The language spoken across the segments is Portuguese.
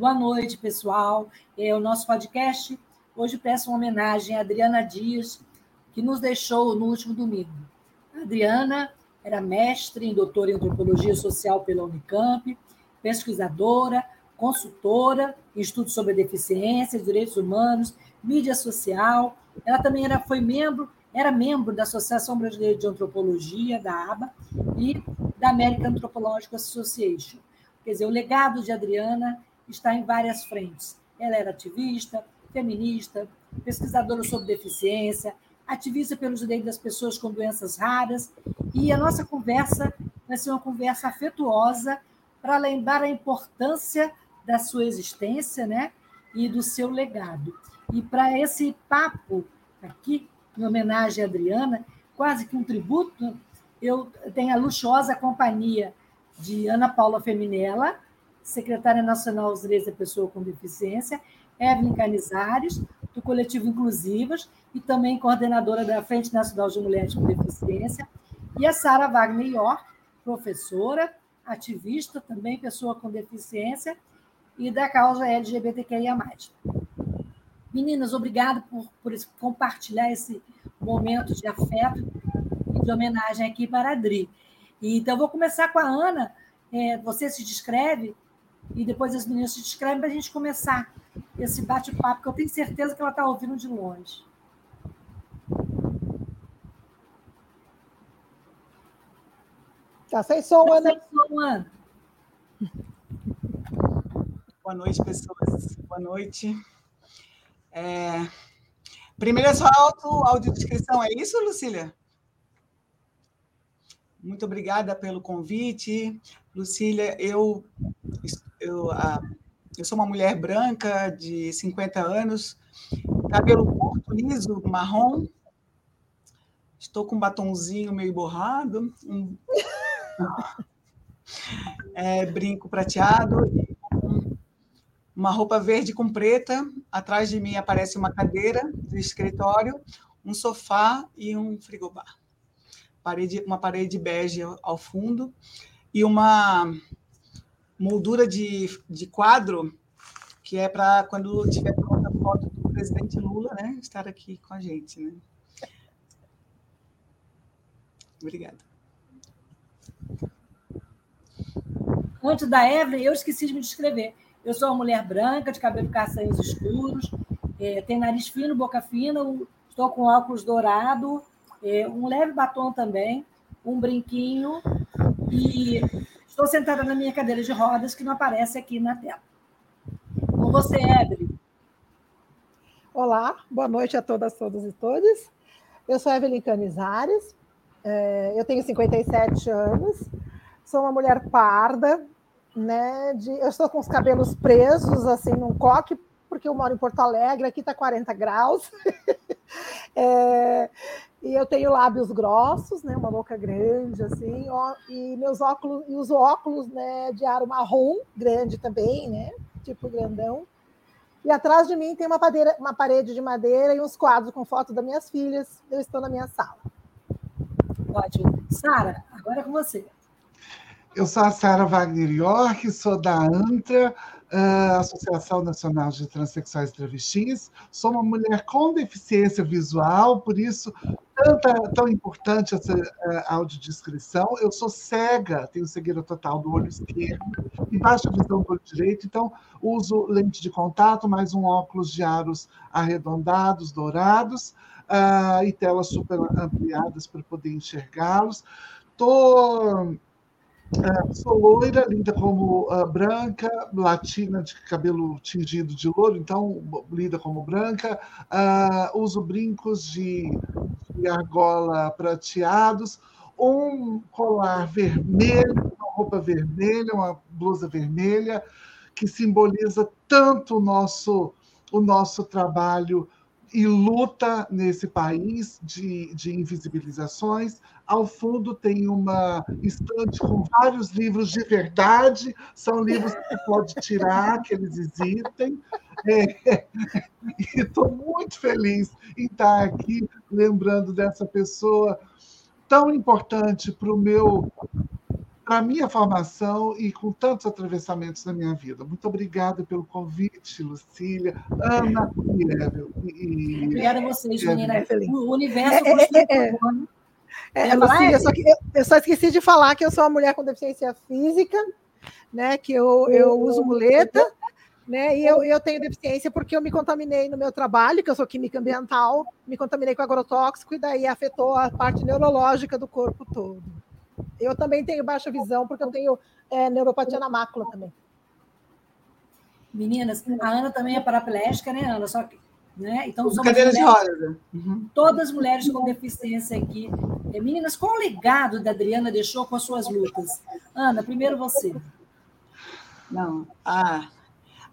Boa noite, pessoal. É o nosso podcast. Hoje peço uma homenagem a Adriana Dias, que nos deixou no último domingo. A Adriana era mestre em doutora em antropologia social pela Unicamp, pesquisadora, consultora em estudos sobre deficiência, direitos humanos, mídia social. Ela também era, foi membro, era membro da Associação Brasileira de Antropologia, da ABA, e da American Anthropological Association. Quer dizer, o legado de Adriana está em várias frentes. Ela era ativista, feminista, pesquisadora sobre deficiência, ativista pelos direitos das pessoas com doenças raras. E a nossa conversa vai ser uma conversa afetuosa para lembrar a importância da sua existência né? e do seu legado. E para esse papo aqui, em homenagem a Adriana, quase que um tributo, eu tenho a luxuosa companhia de Ana Paula Feminella, secretária nacional dos direitos da pessoa com deficiência, Evelyn Canizares, do coletivo Inclusivas, e também coordenadora da Frente Nacional de Mulheres com Deficiência, e a Sara Wagner York, professora, ativista, também pessoa com deficiência, e da causa LGBTQIA. Meninas, obrigado por, por compartilhar esse momento de afeto e de homenagem aqui para a Adri. Então, vou começar com a Ana. É, você se descreve e depois as meninas se descrevem para a gente começar esse bate-papo, que eu tenho certeza que ela está ouvindo de longe. Tá sem som, tá Ana. Sem som, Ana. Boa noite, pessoas. Boa noite. É... Primeiro é só auto, audiodescrição, é isso, Lucília? Muito obrigada pelo convite. Lucília, eu eu, a, eu sou uma mulher branca de 50 anos, cabelo curto, liso, marrom. Estou com um batonzinho meio borrado, um, é, brinco prateado, uma roupa verde com preta. Atrás de mim aparece uma cadeira de escritório, um sofá e um frigobar. Parede, uma parede bege ao fundo e uma moldura de, de quadro, que é para quando tiver a foto do presidente Lula, né, estar aqui com a gente, né? Obrigada. Antes da Evelyn, eu esqueci de me descrever. Eu sou uma mulher branca, de cabelo castanhos escuros, é, tem nariz fino, boca fina, estou com óculos dourado, é, um leve batom também, um brinquinho e Estou sentada na minha cadeira de rodas, que não aparece aqui na tela. Com você, Evelyn. Olá, boa noite a todas, todos e todas. Eu sou Evelyn Canizares, é, eu tenho 57 anos, sou uma mulher parda, né? De, eu estou com os cabelos presos, assim, num coque, porque eu moro em Porto Alegre, aqui está 40 graus. é, e eu tenho lábios grossos, né, uma boca grande, assim, ó, e meus óculos, e uso óculos né, de aro marrom, grande também, né, tipo grandão. E atrás de mim tem uma, padeira, uma parede de madeira e uns quadros com fotos das minhas filhas. Eu estou na minha sala. Ótimo. Sara, agora é com você. Eu sou a Sara Wagner York, sou da ANTRA, uh, Associação Nacional de Transsexuais e Travestis. Sou uma mulher com deficiência visual, por isso tanta, tão importante essa uh, audiodescrição. Eu sou cega, tenho cegueira total do olho esquerdo e baixa visão do olho direito, então uso lente de contato, mais um óculos de aros arredondados, dourados, uh, e telas super ampliadas para poder enxergá-los. Estou Uh, sou loira, linda como uh, branca, latina, de cabelo tingido de louro, então linda como branca. Uh, uso brincos de, de, argola prateados, um colar vermelho, roupa vermelha, uma blusa vermelha, que simboliza tanto o nosso, o nosso trabalho e luta nesse país de, de invisibilizações. Ao fundo tem uma estante com vários livros de verdade, são livros que você pode tirar, que eles existem. É, e estou muito feliz em estar aqui lembrando dessa pessoa tão importante para o meu para a minha formação e com tantos atravessamentos na minha vida. Muito obrigada pelo convite, Lucília, Ana e. E, Obrigada a vocês, menina. O universo é, é, é, é, é Lucília, só que eu, eu, só esqueci de falar que eu sou uma mulher com deficiência física, né? Que eu, eu uso muleta, né? E eu, eu tenho deficiência porque eu me contaminei no meu trabalho, que eu sou química ambiental, me contaminei com agrotóxico e daí afetou a parte neurológica do corpo todo. Eu também tenho baixa visão, porque eu tenho é, neuropatia na mácula também. Meninas, a Ana também é paraplégica, né, Ana? Só que, né? Então, somos cadeira de rodas. Uhum. Todas mulheres com deficiência aqui. É, meninas, qual o legado da Adriana deixou com as suas lutas? Ana, primeiro você. Não. Ah,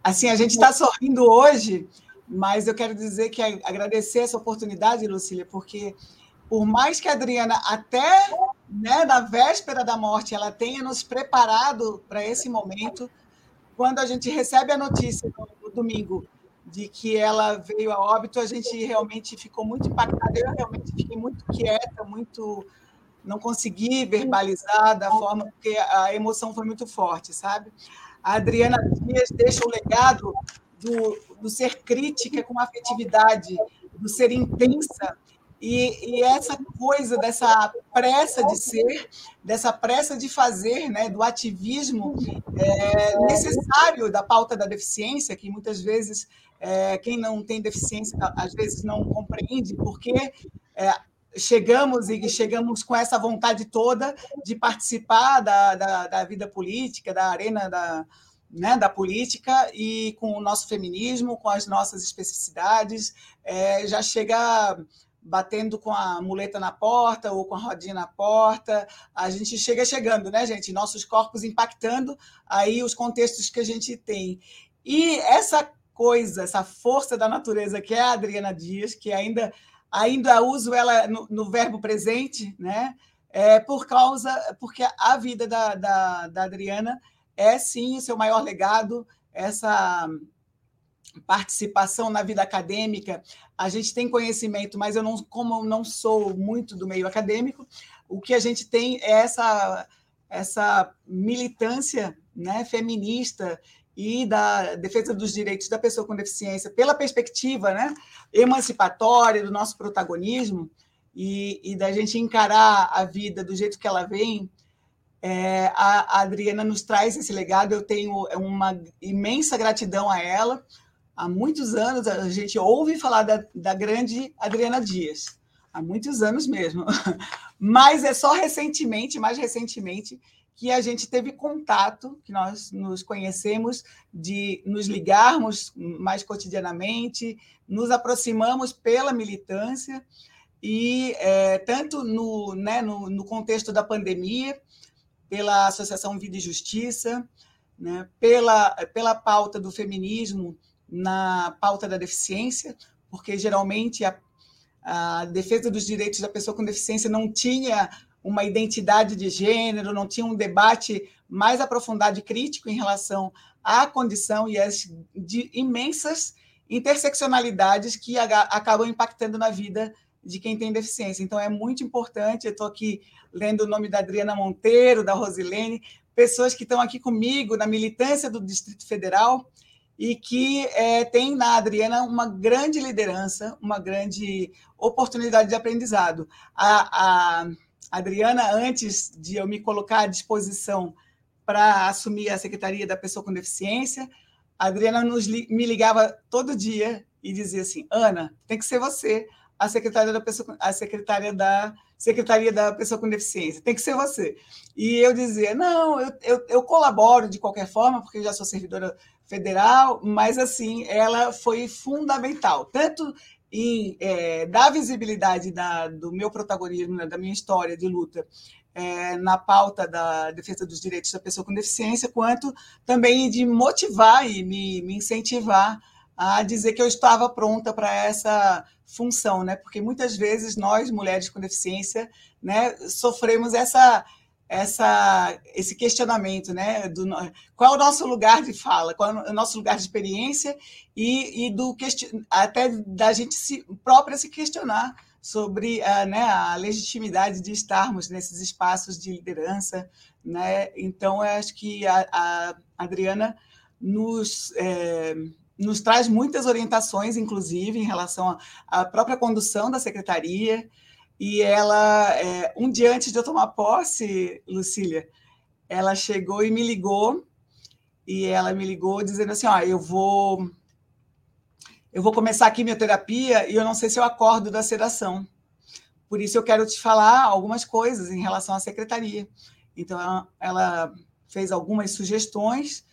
assim, a gente está sorrindo hoje, mas eu quero dizer que agradecer essa oportunidade, Lucília, porque por mais que a Adriana até né, na véspera da morte ela tenha nos preparado para esse momento, quando a gente recebe a notícia no, no, domingo de que ela veio a óbito, a gente realmente ficou muito impactada. Eu realmente fiquei muito quieta, muito não consegui verbalizar da forma porque a emoção foi muito forte, sabe? A Adriana Dias deixa o legado do, do ser crítica com afetividade, do ser intensa e, e, essa coisa dessa pressa de ser, dessa pressa de fazer, né, do ativismo é, necessário da pauta da deficiência, que muitas vezes é, quem não tem deficiência às vezes não compreende, porque é, chegamos e chegamos com essa vontade toda de participar da, da, da vida política, da arena da, né, da política e com o nosso feminismo, com as nossas especificidades, é, já chega batendo com a muleta na porta ou com a rodinha na porta. A gente chega chegando, né, gente? Nossos corpos impactando aí os contextos que a gente tem. E essa coisa, essa força da natureza que é a Adriana Dias, que ainda ainda uso ela no, no verbo presente, né? É por causa, porque a vida da, da, da Adriana é sim o seu maior legado, essa participação na vida acadêmica, a gente tem conhecimento, mas eu não, como eu não sou muito do meio acadêmico, o que a gente tem é essa, essa militância né, feminista e da defesa dos direitos da pessoa com deficiência pela perspectiva né, emancipatória do nosso protagonismo e, e da gente encarar a vida do jeito que ela vem, é, a, a Adriana nos traz esse legado. Eu tenho uma imensa gratidão a ela, há muitos anos a gente ouve falar da, da grande Adriana Dias, há muitos anos mesmo. Mas é só recentemente, mais recentemente, que a gente teve contato, que nós nos conhecemos, de nos ligarmos mais cotidianamente, nos aproximamos pela militância, e é, tanto no, né, no, no, contexto da pandemia, pela Associação Vida e Justiça, né, pela, pela pauta do feminismo na pauta da deficiência, porque geralmente a, a defesa dos direitos da pessoa com deficiência não tinha uma identidade de gênero, não tinha um debate mais aprofundado e crítico em relação à condição e às imensas interseccionalidades que acabam impactando na vida de quem tem deficiência. Então, é muito importante. Eu estou aqui lendo o nome da Adriana Monteiro, da Rosilene, pessoas que estão aqui comigo na militância do Distrito Federal e que é, tem na Adriana uma grande liderança, uma grande oportunidade de aprendizado. A, a Adriana, antes de eu me colocar à disposição para assumir a Secretaria da Pessoa com Deficiência, a Adriana nos, me ligava todo dia e dizia assim: Ana, tem que ser você a secretária da pessoa, a secretária da Secretaria da Pessoa com Deficiência, tem que ser você. E eu dizia: não, eu, eu, eu colaboro de qualquer forma, porque já sou servidora federal, mas assim, ela foi fundamental, tanto em é, dar visibilidade da, do meu protagonismo, né, da minha história de luta é, na pauta da defesa dos direitos da pessoa com deficiência, quanto também de motivar e me, me incentivar a dizer que eu estava pronta para essa função, né? Porque muitas vezes nós, mulheres com deficiência, né, sofremos essa essa esse questionamento, né? Do, qual é o nosso lugar de fala, qual é o nosso lugar de experiência e, e do até da gente se, própria se questionar sobre a, né, a legitimidade de estarmos nesses espaços de liderança, né? Então, acho que a, a Adriana nos é, nos traz muitas orientações, inclusive, em relação à própria condução da secretaria. E ela, é, um dia antes de eu tomar posse, Lucília, ela chegou e me ligou, e ela me ligou dizendo assim: ó, eu vou. Eu vou começar a quimioterapia e eu não sei se eu acordo da sedação. Por isso eu quero te falar algumas coisas em relação à secretaria. Então, ela fez algumas sugestões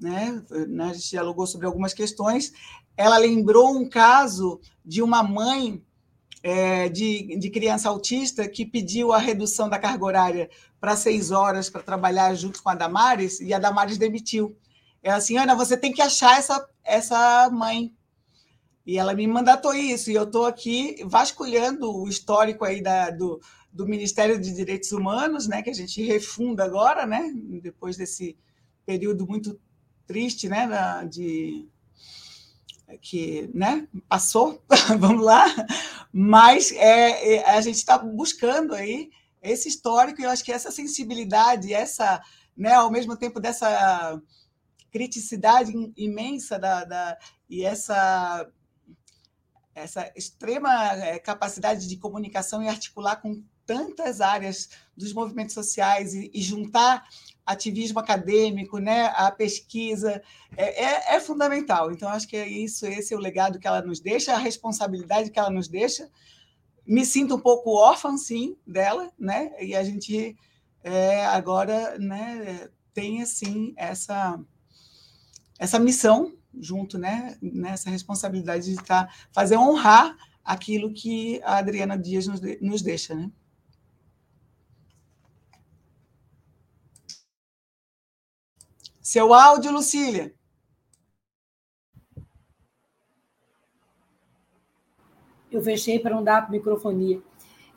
né? né? A gente dialogou sobre algumas questões. Ela lembrou um caso de uma mãe é, de, de criança autista que pediu a redução da carga horária para seis horas para trabalhar junto com a Damares e a Damares demitiu. Ela assim, Ana, você tem que achar essa, essa mãe. E ela me mandatou isso, e eu estou aqui vasculhando o histórico aí da, do, do Ministério de Direitos Humanos, né, que a gente refunda agora, né, depois desse período muito triste, né, de que né, passou, vamos lá, mas é, é a gente está buscando aí esse histórico e eu acho que essa sensibilidade, essa, né, ao mesmo tempo dessa criticidade imensa da, da e essa essa extrema é, capacidade de comunicação e articular com tantas áreas dos movimentos sociais e, e juntar ativismo acadêmico, né, a pesquisa, é, é, é, fundamental. Então, acho que é isso, esse é o legado que ela nos deixa, a responsabilidade que ela nos deixa. Me sinto um pouco órfã, sim, dela, né, e a gente é, agora né, tem, assim, essa, essa missão junto, né, nessa responsabilidade de estar, tá, fazer honrar aquilo que a Adriana Dias nos, nos deixa, né. Seu áudio, Lucília. Eu fechei para não dar microfonia.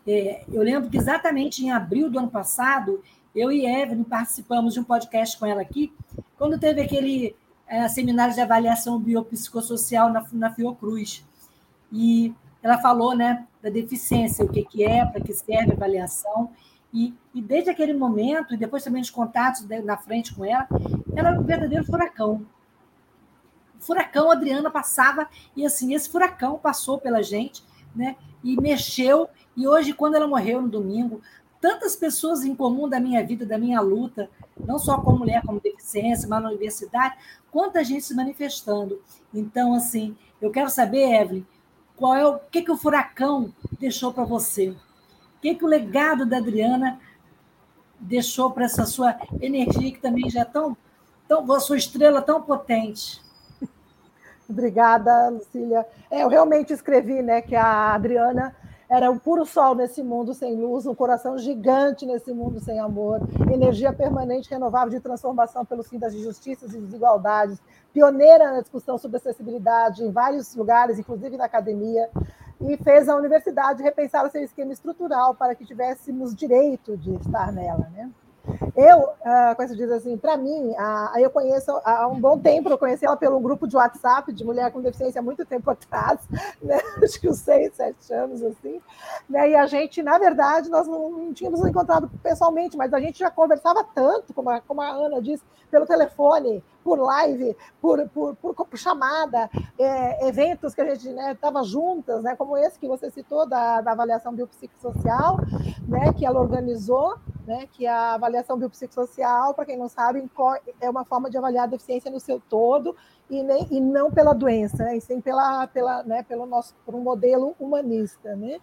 É, eu lembro que exatamente em abril do ano passado, eu e Evelyn participamos de um podcast com ela aqui, quando teve aquele é, seminário de avaliação biopsicossocial na, na Fiocruz. E ela falou né, da deficiência, o que, que é, para que serve a avaliação. E, e desde aquele momento, e depois também os contatos na frente com ela, ela era um verdadeiro furacão. Furacão, a Adriana passava, e assim, esse furacão passou pela gente, né? E mexeu, e hoje, quando ela morreu no domingo, tantas pessoas em comum da minha vida, da minha luta, não só como mulher, como deficiência, mas na universidade, quanta gente se manifestando. Então, assim, eu quero saber, Evelyn, qual é o que, que o furacão deixou para você? Que, que o legado da Adriana deixou para essa sua energia que também já é tão, tão sua estrela tão potente. Obrigada, Lucília. É, eu realmente escrevi né, que a Adriana era um puro sol nesse mundo sem luz, um coração gigante nesse mundo sem amor, energia permanente, renovável de transformação pelo fim das injustiças e desigualdades, pioneira na discussão sobre acessibilidade em vários lugares, inclusive na academia, e fez a universidade repensar o seu esquema estrutural para que tivéssemos direito de estar nela, né? Eu, uh, com essa diz assim, para mim, eu conheço há um bom tempo, eu conheci ela pelo grupo de WhatsApp de mulher com deficiência há muito tempo atrás, né? acho que uns seis, sete anos, assim, né? e a gente, na verdade, nós não, tínhamos encontrado pessoalmente, mas a gente já conversava tanto, como a, como a Ana disse, pelo telefone, por live, por, por, por, chamada, é, eventos que a gente estava né, juntas, né, como esse que você citou, da, da avaliação biopsicossocial, né, que ela organizou, né, que a avaliação biopsicossocial, para quem não sabe, é uma forma de avaliar a deficiência no seu todo e, nem, e não pela doença, né, e sim pela, pela, né, pelo nosso, por um modelo humanista. Né?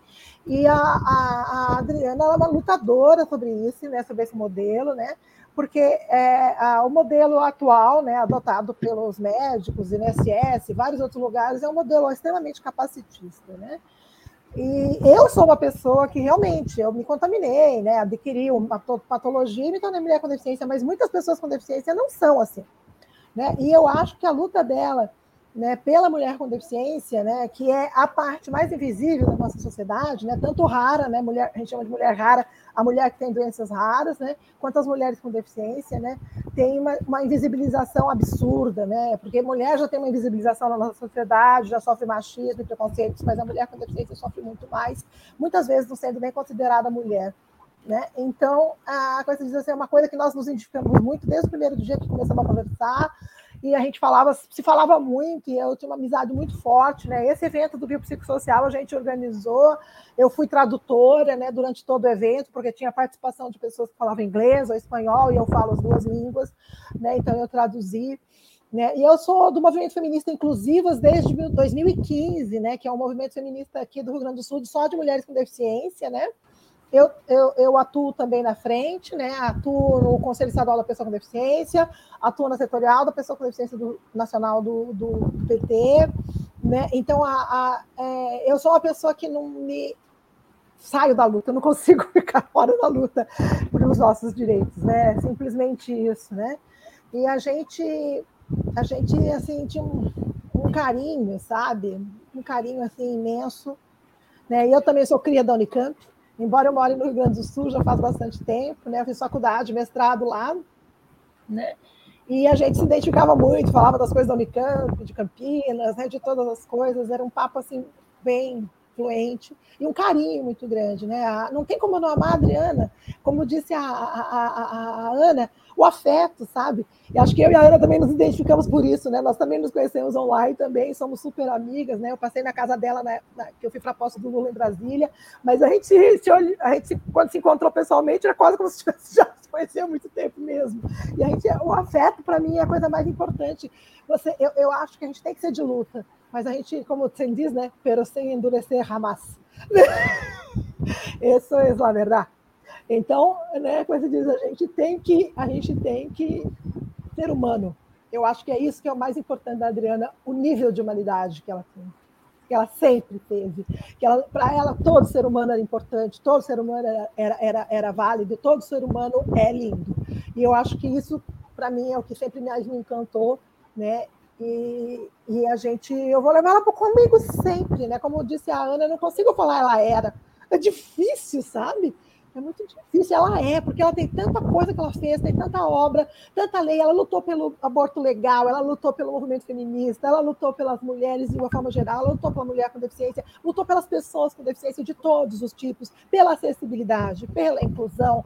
E a, a, a Adriana é uma lutadora sobre isso, né, sobre esse modelo, né, porque é, a, o modelo atual, né, adotado pelos médicos, INSS, vários outros lugares, é um modelo extremamente capacitista. Né? E eu sou uma pessoa que realmente eu me contaminei, né? Adquiri uma patologia e me tornei mulher com deficiência, mas muitas pessoas com deficiência não são assim. Né? E eu acho que a luta dela né, pela mulher com deficiência, né, que é a parte mais invisível da nossa sociedade, né, tanto rara, né, mulher, a gente chama de mulher rara, a mulher que tem doenças raras, né, quanto as mulheres com deficiência, né, tem uma, uma invisibilização absurda, né, porque mulher já tem uma invisibilização na nossa sociedade, já sofre machismo e preconceitos, mas a mulher com deficiência sofre muito mais, muitas vezes não sendo nem considerada mulher. Né? Então, a coisa diz assim, é uma coisa que nós nos identificamos muito desde o primeiro dia que começamos a conversar, e a gente falava, se falava muito, e eu tinha uma amizade muito forte, né? Esse evento do biopsicossocial a gente organizou, eu fui tradutora, né, durante todo o evento, porque tinha participação de pessoas que falavam inglês ou espanhol, e eu falo as duas línguas, né? Então eu traduzi. Né? E eu sou do movimento feminista Inclusivas desde 2015, né? Que é um movimento feminista aqui do Rio Grande do Sul só de mulheres com deficiência, né? Eu, eu, eu, atuo também na frente, né? atuo no Conselho Estadual da Pessoa com Deficiência, atuo na setorial da Pessoa com Deficiência do, Nacional do, do, PT. Né? Então, a, a, é, eu sou uma pessoa que não me saio da luta, eu não consigo ficar fora da luta pelos nossos direitos, né? Simplesmente isso, né? E a gente, a gente assim tinha um, um carinho, sabe? Um carinho assim imenso, né? E eu também sou cria da Unicamp, embora eu more no Rio Grande do Sul já faz bastante tempo, né? Eu fiz faculdade, mestrado lá, né? E a gente se identificava muito, falava das coisas da Unicamp, de Campinas, né? de todas as coisas, era um papo assim bem fluente e um carinho muito grande, né? Não tem como não amar a Adriana, como disse a, a, a, a Ana, o afeto, sabe? E acho que eu e a Ana também nos identificamos por isso, né? Nós também nos conhecemos online também, somos super amigas, né? Eu passei na casa dela, na, na, que eu fui para a posse do Lula em Brasília, mas a gente, se, a gente quando se encontrou pessoalmente, era quase como se tivesse já se conhecia há muito tempo mesmo. E a gente, o afeto, para mim, é a coisa mais importante. Você, eu, eu acho que a gente tem que ser de luta, mas a gente, como você diz, né? Pero sem endurecer jamás. Isso é a verdade. Então, né, como você diz, a gente tem que, a gente tem que ser humano. Eu acho que é isso que é o mais importante da Adriana, o nível de humanidade que ela tem, que ela sempre teve, que para ela todo ser humano era importante, todo ser humano era, era, era, válido, todo ser humano é lindo. E eu acho que isso para mim é o que sempre mais me encantou, né? E, e a gente, eu vou levar ela comigo sempre, né? Como disse a Ana, eu não consigo falar ela era. É difícil, sabe? É muito difícil. Ela é, porque ela tem tanta coisa que ela fez, tem tanta obra, tanta lei. Ela lutou pelo aborto legal, ela lutou pelo movimento feminista, ela lutou pelas mulheres de uma forma geral, ela lutou pela mulher com deficiência, lutou pelas pessoas com deficiência de todos os tipos, pela acessibilidade, pela inclusão,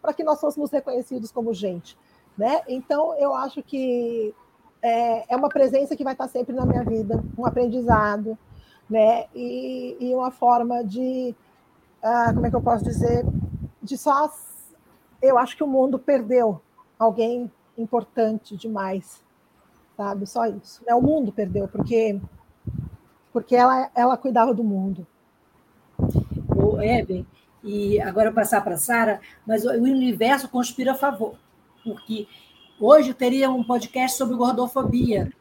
para que nós fôssemos reconhecidos como gente. Né? Então, eu acho que é, é uma presença que vai estar sempre na minha vida, um aprendizado, né? e, e uma forma de ah, como é que eu posso dizer, de só. Eu acho que o mundo perdeu alguém importante demais, sabe? Só isso. É, o mundo perdeu, porque, porque ela, ela cuidava do mundo. O Eben, e agora passar para a Sara, mas o universo conspira a favor, porque hoje teria um podcast sobre gordofobia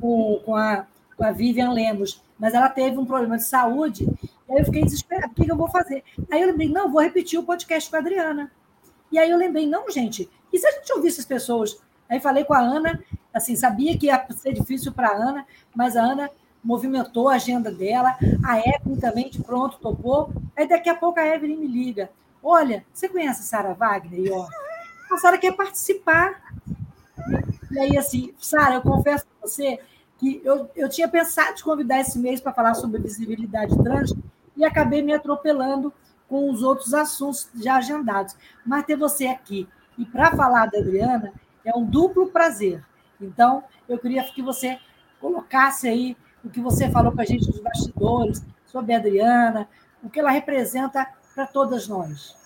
com, com, a, com a Vivian Lemos, mas ela teve um problema de saúde Aí eu fiquei desesperada, o que eu vou fazer? Aí eu lembrei, não, vou repetir o podcast com a Adriana. E aí eu lembrei, não, gente, e se a gente ouvisse as pessoas? Aí falei com a Ana, assim, sabia que ia ser difícil para a Ana, mas a Ana movimentou a agenda dela, a Evelyn também de pronto topou. Aí daqui a pouco a Evelyn me liga. Olha, você conhece a Sara Wagner? E ó, a Sara quer participar. E aí, assim, Sara, eu confesso para você que eu, eu tinha pensado de convidar esse mês para falar sobre visibilidade trans, e acabei me atropelando com os outros assuntos já agendados. Mas ter você aqui e para falar da Adriana é um duplo prazer. Então, eu queria que você colocasse aí o que você falou para a gente dos bastidores, sobre a Adriana, o que ela representa para todas nós.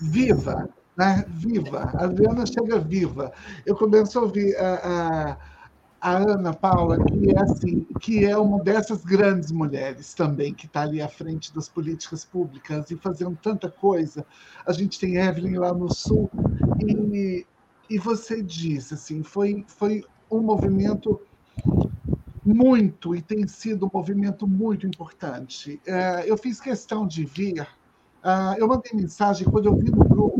viva, né? Viva. A Adriana chega viva. Eu começo a ouvir a, a, a, Ana Paula, que é assim, que é uma dessas grandes mulheres também, que está ali à frente das políticas públicas e fazendo tanta coisa. A gente tem Evelyn lá no Sul, e, e você disse, assim, foi, foi um movimento muito, e tem sido um movimento muito importante. É, eu fiz questão de vir, uh, eu mandei mensagem quando eu vi no grupo,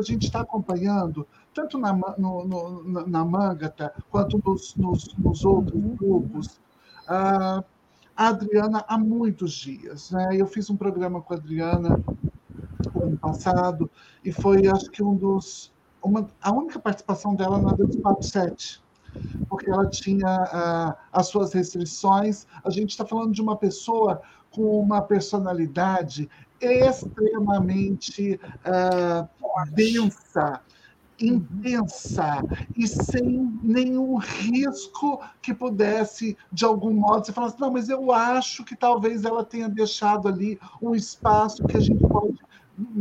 a gente está acompanhando, tanto na, no, no, na Mangata, quanto nos, nos, nos outros grupos, uh, a Adriana há muitos dias. Né? Eu fiz um programa com a Adriana no ano passado, e foi, acho que, um dos. Uma, a única participação dela na 247 porque ela tinha ah, as suas restrições. A gente está falando de uma pessoa com uma personalidade extremamente uh, densa, intensa e sem nenhum risco que pudesse, de algum modo, você falar assim, não, mas eu acho que talvez ela tenha deixado ali um espaço que a gente pode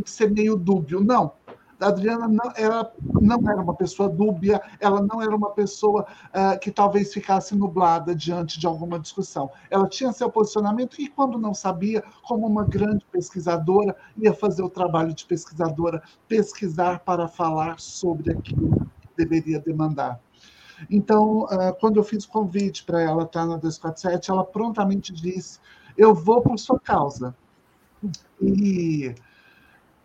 ser meio dúbio. Não, a Adriana não, ela não era uma pessoa dúbia, ela não era uma pessoa uh, que talvez ficasse nublada diante de alguma discussão. Ela tinha seu posicionamento e, quando não sabia, como uma grande pesquisadora, ia fazer o trabalho de pesquisadora, pesquisar para falar sobre aquilo que deveria demandar. Então, uh, quando eu fiz o convite para ela estar na 247, ela prontamente disse: Eu vou por sua causa. E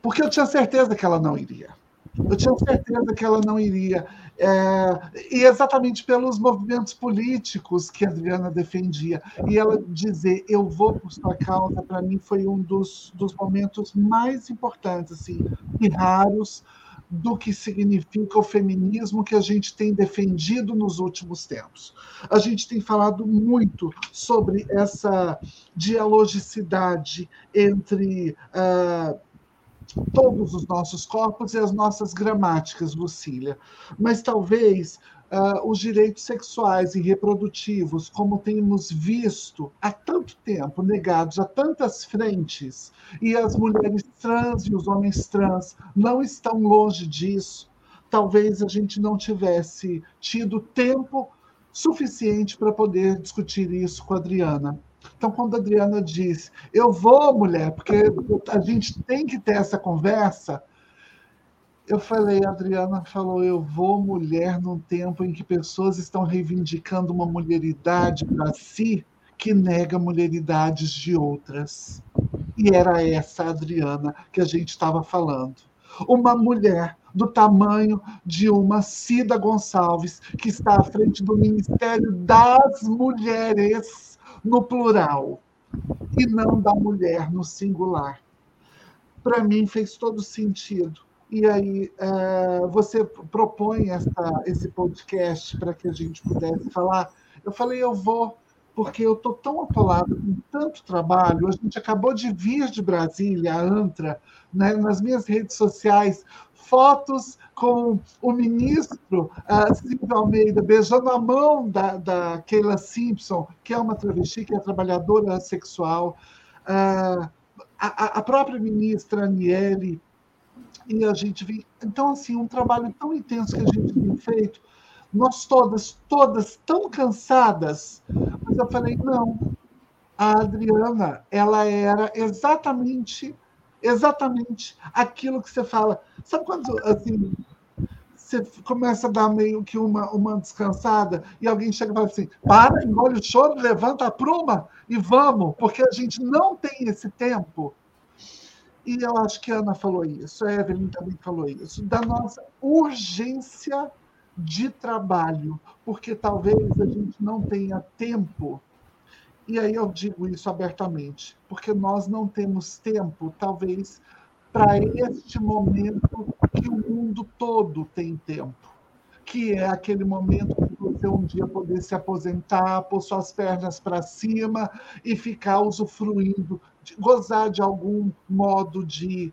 porque eu tinha certeza que ela não iria. Eu tinha certeza que ela não iria. É, e exatamente pelos movimentos políticos que a Adriana defendia. E ela dizer, eu vou por sua causa, para mim foi um dos, dos momentos mais importantes assim, e raros do que significa o feminismo que a gente tem defendido nos últimos tempos. A gente tem falado muito sobre essa dialogicidade entre. Uh, todos os nossos corpos e as nossas gramáticas, Lucília. Mas talvez uh, os direitos sexuais e reprodutivos, como temos visto há tanto tempo, negados a tantas frentes, e as mulheres trans e os homens trans não estão longe disso, talvez a gente não tivesse tido tempo suficiente para poder discutir isso com a Adriana. Então, quando a Adriana diz, eu vou, mulher, porque a gente tem que ter essa conversa, eu falei, a Adriana falou, eu vou, mulher, num tempo em que pessoas estão reivindicando uma mulheridade para si que nega mulheridades de outras. E era essa Adriana que a gente estava falando. Uma mulher do tamanho de uma Cida Gonçalves, que está à frente do Ministério das Mulheres no plural e não da mulher no singular. Para mim fez todo sentido. E aí é, você propõe essa, esse podcast para que a gente pudesse falar. Eu falei, eu vou, porque eu estou tão atolado com tanto trabalho. A gente acabou de vir de Brasília, a Antra, né, nas minhas redes sociais, fotos com o ministro uh, Silvio Almeida beijando a mão da, da Keila Simpson, que é uma travesti, que é trabalhadora sexual, uh, a, a, própria ministra Aniele, e a gente viu. Então, assim, um trabalho tão intenso que a gente tem feito, nós todas, todas tão cansadas, mas eu falei, não, a Adriana, ela era exatamente exatamente aquilo que você fala. Sabe quando assim, você começa a dar meio que uma, uma descansada e alguém chega e fala assim: para, engole o choro, levanta a pruma e vamos, porque a gente não tem esse tempo. E eu acho que a Ana falou isso, a Evelyn também falou isso, da nossa urgência de trabalho, porque talvez a gente não tenha tempo e aí eu digo isso abertamente, porque nós não temos tempo, talvez, para este momento que o mundo todo tem tempo, que é aquele momento de você um dia poder se aposentar, pôr suas pernas para cima e ficar usufruindo, de, gozar de algum modo de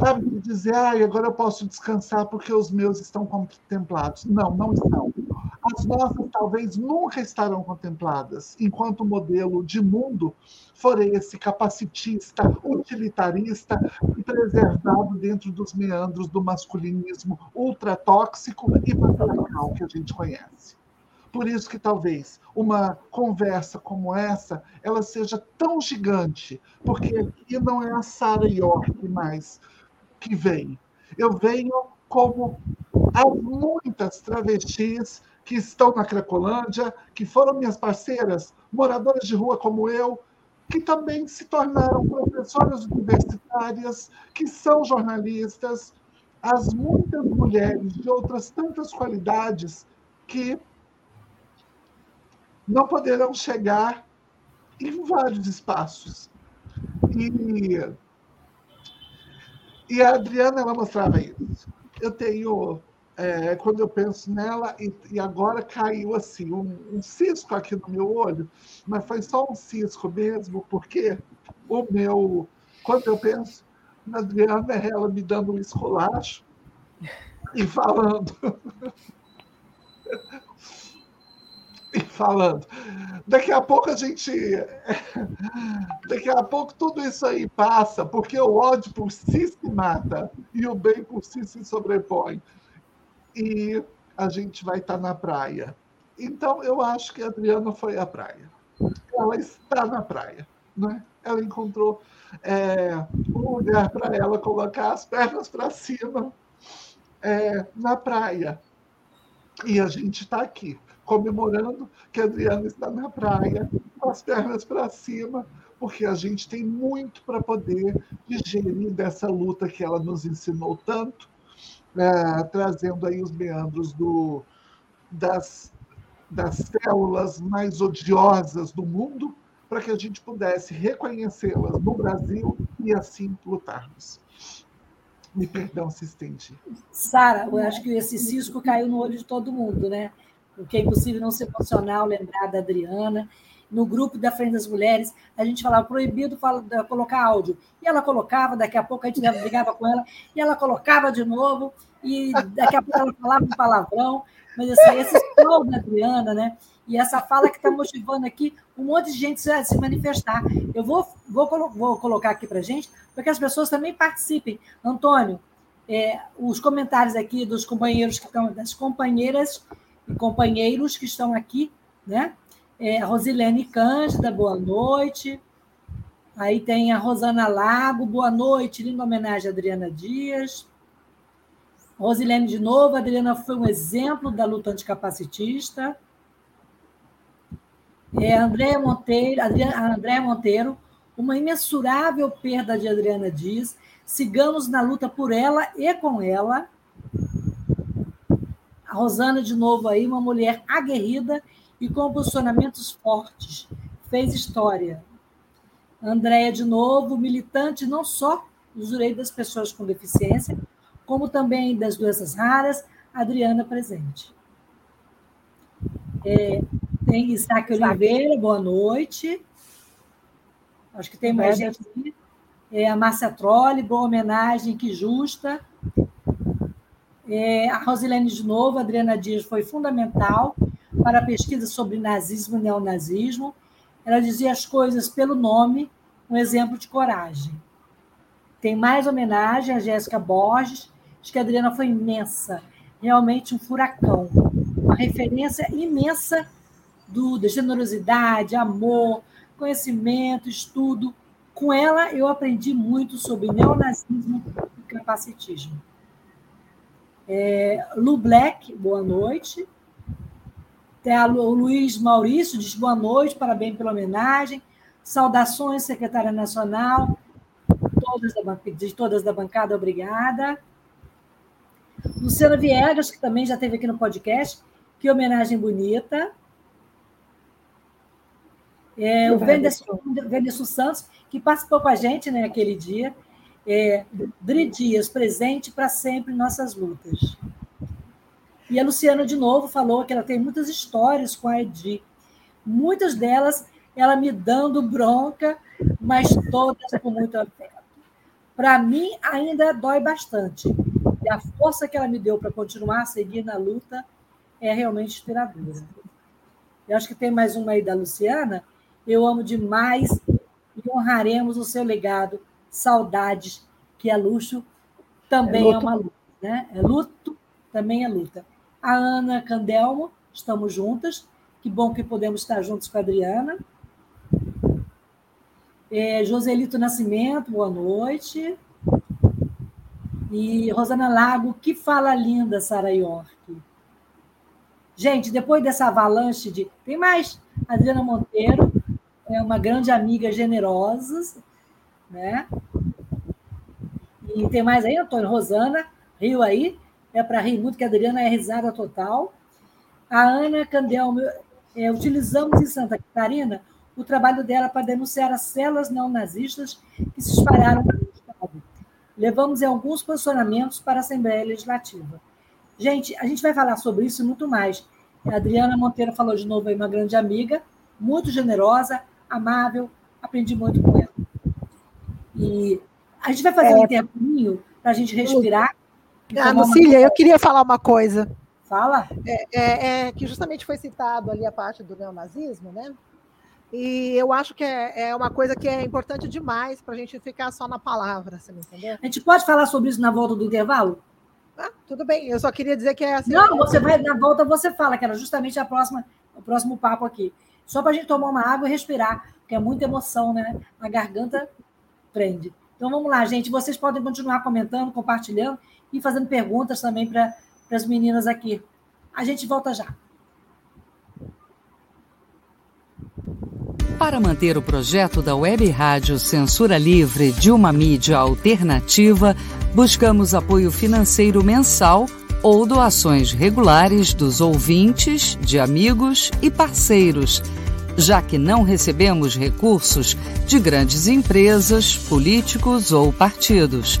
sabe, dizer, ah, agora eu posso descansar porque os meus estão contemplados. Não, não estão. As nossas talvez nunca estarão contempladas, enquanto o modelo de mundo for esse capacitista, utilitarista e preservado dentro dos meandros do masculinismo ultratóxico e patriarcal que a gente conhece. Por isso que talvez uma conversa como essa, ela seja tão gigante, porque aqui não é a Sara York mais que vem. Eu venho como as muitas travestis que estão na Cracolândia, que foram minhas parceiras, moradoras de rua como eu, que também se tornaram professoras universitárias, que são jornalistas, as muitas mulheres de outras tantas qualidades que não poderão chegar em vários espaços. E, e a Adriana ela mostrava isso. Eu tenho, é, quando eu penso nela, e, e agora caiu assim, um, um, cisco aqui no meu olho, mas foi só um cisco mesmo, porque o meu, quando eu penso na Adriana, é ela me dando um esculacho e falando. e falando. Daqui a pouco a gente. Daqui a pouco tudo isso aí passa, porque o ódio por si se mata e o bem por si se sobrepõe. E a gente vai estar na praia. Então, eu acho que a Adriana foi à praia. Ela está na praia. Né? Ela encontrou é, um lugar para ela colocar as pernas para cima é, na praia. E a gente está aqui comemorando que a Adriana está na praia, com as pernas para cima, porque a gente tem muito para poder digerir dessa luta que ela nos ensinou tanto, é, trazendo aí os meandros do, das, das células mais odiosas do mundo, para que a gente pudesse reconhecê-las no Brasil e assim lutarmos. Me perdão se estendi. Sara, eu acho que esse cisco caiu no olho de todo mundo, né? porque é impossível não ser emocional lembrar da Adriana. No grupo da Frente das Mulheres, a gente falava proibido colocar áudio. E ela colocava, daqui a pouco a gente brigava com ela, e ela colocava de novo, e daqui a pouco ela falava um palavrão. Mas assim, esse sol da Adriana, né? E essa fala que está motivando aqui um monte de gente a se manifestar. Eu vou, vou, vou colocar aqui para gente, para que as pessoas também participem. Antônio, é, os comentários aqui dos companheiros que estão, das companheiras e companheiros que estão aqui, né? É, Rosilene Cândida, boa noite. Aí tem a Rosana Lago, boa noite, linda homenagem a Adriana Dias. Rosilene de novo, a Adriana foi um exemplo da luta anticapacitista. É, Andréa Monteiro, Adriana, Monteiro, uma imensurável perda de Adriana Dias. Sigamos na luta por ela e com ela. A Rosana, de novo, aí, uma mulher aguerrida e com posicionamentos fortes. Fez história. Andréia, de novo, militante não só dos direitos das pessoas com deficiência, como também das doenças raras. Adriana presente. É, tem Isaac Oliveira, boa noite. Acho que tem mais gente aqui. É, a Márcia Trolli, boa homenagem, que justa. É, a Rosilene de novo, a Adriana Dias, foi fundamental para a pesquisa sobre nazismo e neonazismo. Ela dizia as coisas pelo nome, um exemplo de coragem. Tem mais homenagem a Jéssica Borges, diz que a Adriana foi imensa, realmente um furacão, uma referência imensa do, de generosidade, amor, conhecimento, estudo. Com ela, eu aprendi muito sobre neonazismo e capacitismo. É, Lu Black, boa noite. Tem a, o Luiz Maurício diz boa noite, parabéns pela homenagem. Saudações, secretária nacional, todas da, de todas da bancada, obrigada. Luciana Viegas, que também já esteve aqui no podcast, que homenagem bonita. É, o Venderson Santos, que participou com a gente né, aquele dia. É, Dri Dias, presente para sempre em nossas lutas. E a Luciana, de novo, falou que ela tem muitas histórias com a Edi. Muitas delas, ela me dando bronca, mas todas com muito afeto. Para mim, ainda dói bastante. E a força que ela me deu para continuar a seguir na luta é realmente inspiradora. Eu acho que tem mais uma aí da Luciana. Eu amo demais e honraremos o seu legado. Saudades, que é luxo, também é, é uma luta. Né? É luto, também é luta. A Ana Candelmo, estamos juntas. Que bom que podemos estar juntos com a Adriana. É, Joselito Nascimento, boa noite. E Rosana Lago, que fala linda, Sara York. Gente, depois dessa avalanche de. Tem mais. Adriana Monteiro é uma grande amiga generosa, né? E tem mais aí, Antônio Rosana, riu aí. É para rir muito, que a Adriana é risada total. A Ana Candel, é, utilizamos em Santa Catarina o trabalho dela para denunciar as celas não-nazistas que se espalharam pelo Estado. Levamos em alguns posicionamentos para a Assembleia Legislativa. Gente, a gente vai falar sobre isso e muito mais. A Adriana Monteiro falou de novo aí, uma grande amiga, muito generosa, amável, aprendi muito com ela. E a gente vai fazer é... um intervalinho para a gente respirar. Ah, Lucília, eu queria falar uma coisa. Fala. É, é, é, que justamente foi citado ali a parte do neonazismo, né? E eu acho que é, é uma coisa que é importante demais para a gente ficar só na palavra, você entendeu? A gente pode falar sobre isso na volta do intervalo? Ah, tudo bem, eu só queria dizer que é assim. Não, você vai, na volta você fala, que era justamente a próxima, o próximo papo aqui. Só para a gente tomar uma água e respirar, porque é muita emoção, né? A garganta prende. Então vamos lá, gente. Vocês podem continuar comentando, compartilhando e fazendo perguntas também para as meninas aqui. A gente volta já. Para manter o projeto da Web Rádio Censura Livre de uma mídia alternativa, buscamos apoio financeiro mensal ou doações regulares dos ouvintes, de amigos e parceiros, já que não recebemos recursos de grandes empresas, políticos ou partidos.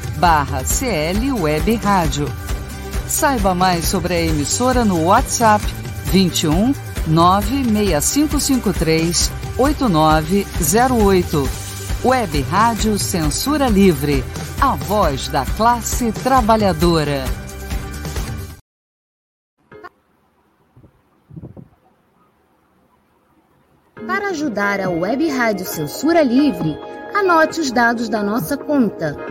barra CL Web Rádio. Saiba mais sobre a emissora no WhatsApp 21 96553 8908. Web Rádio Censura Livre. A voz da classe trabalhadora. Para ajudar a Web Rádio Censura Livre, anote os dados da nossa conta.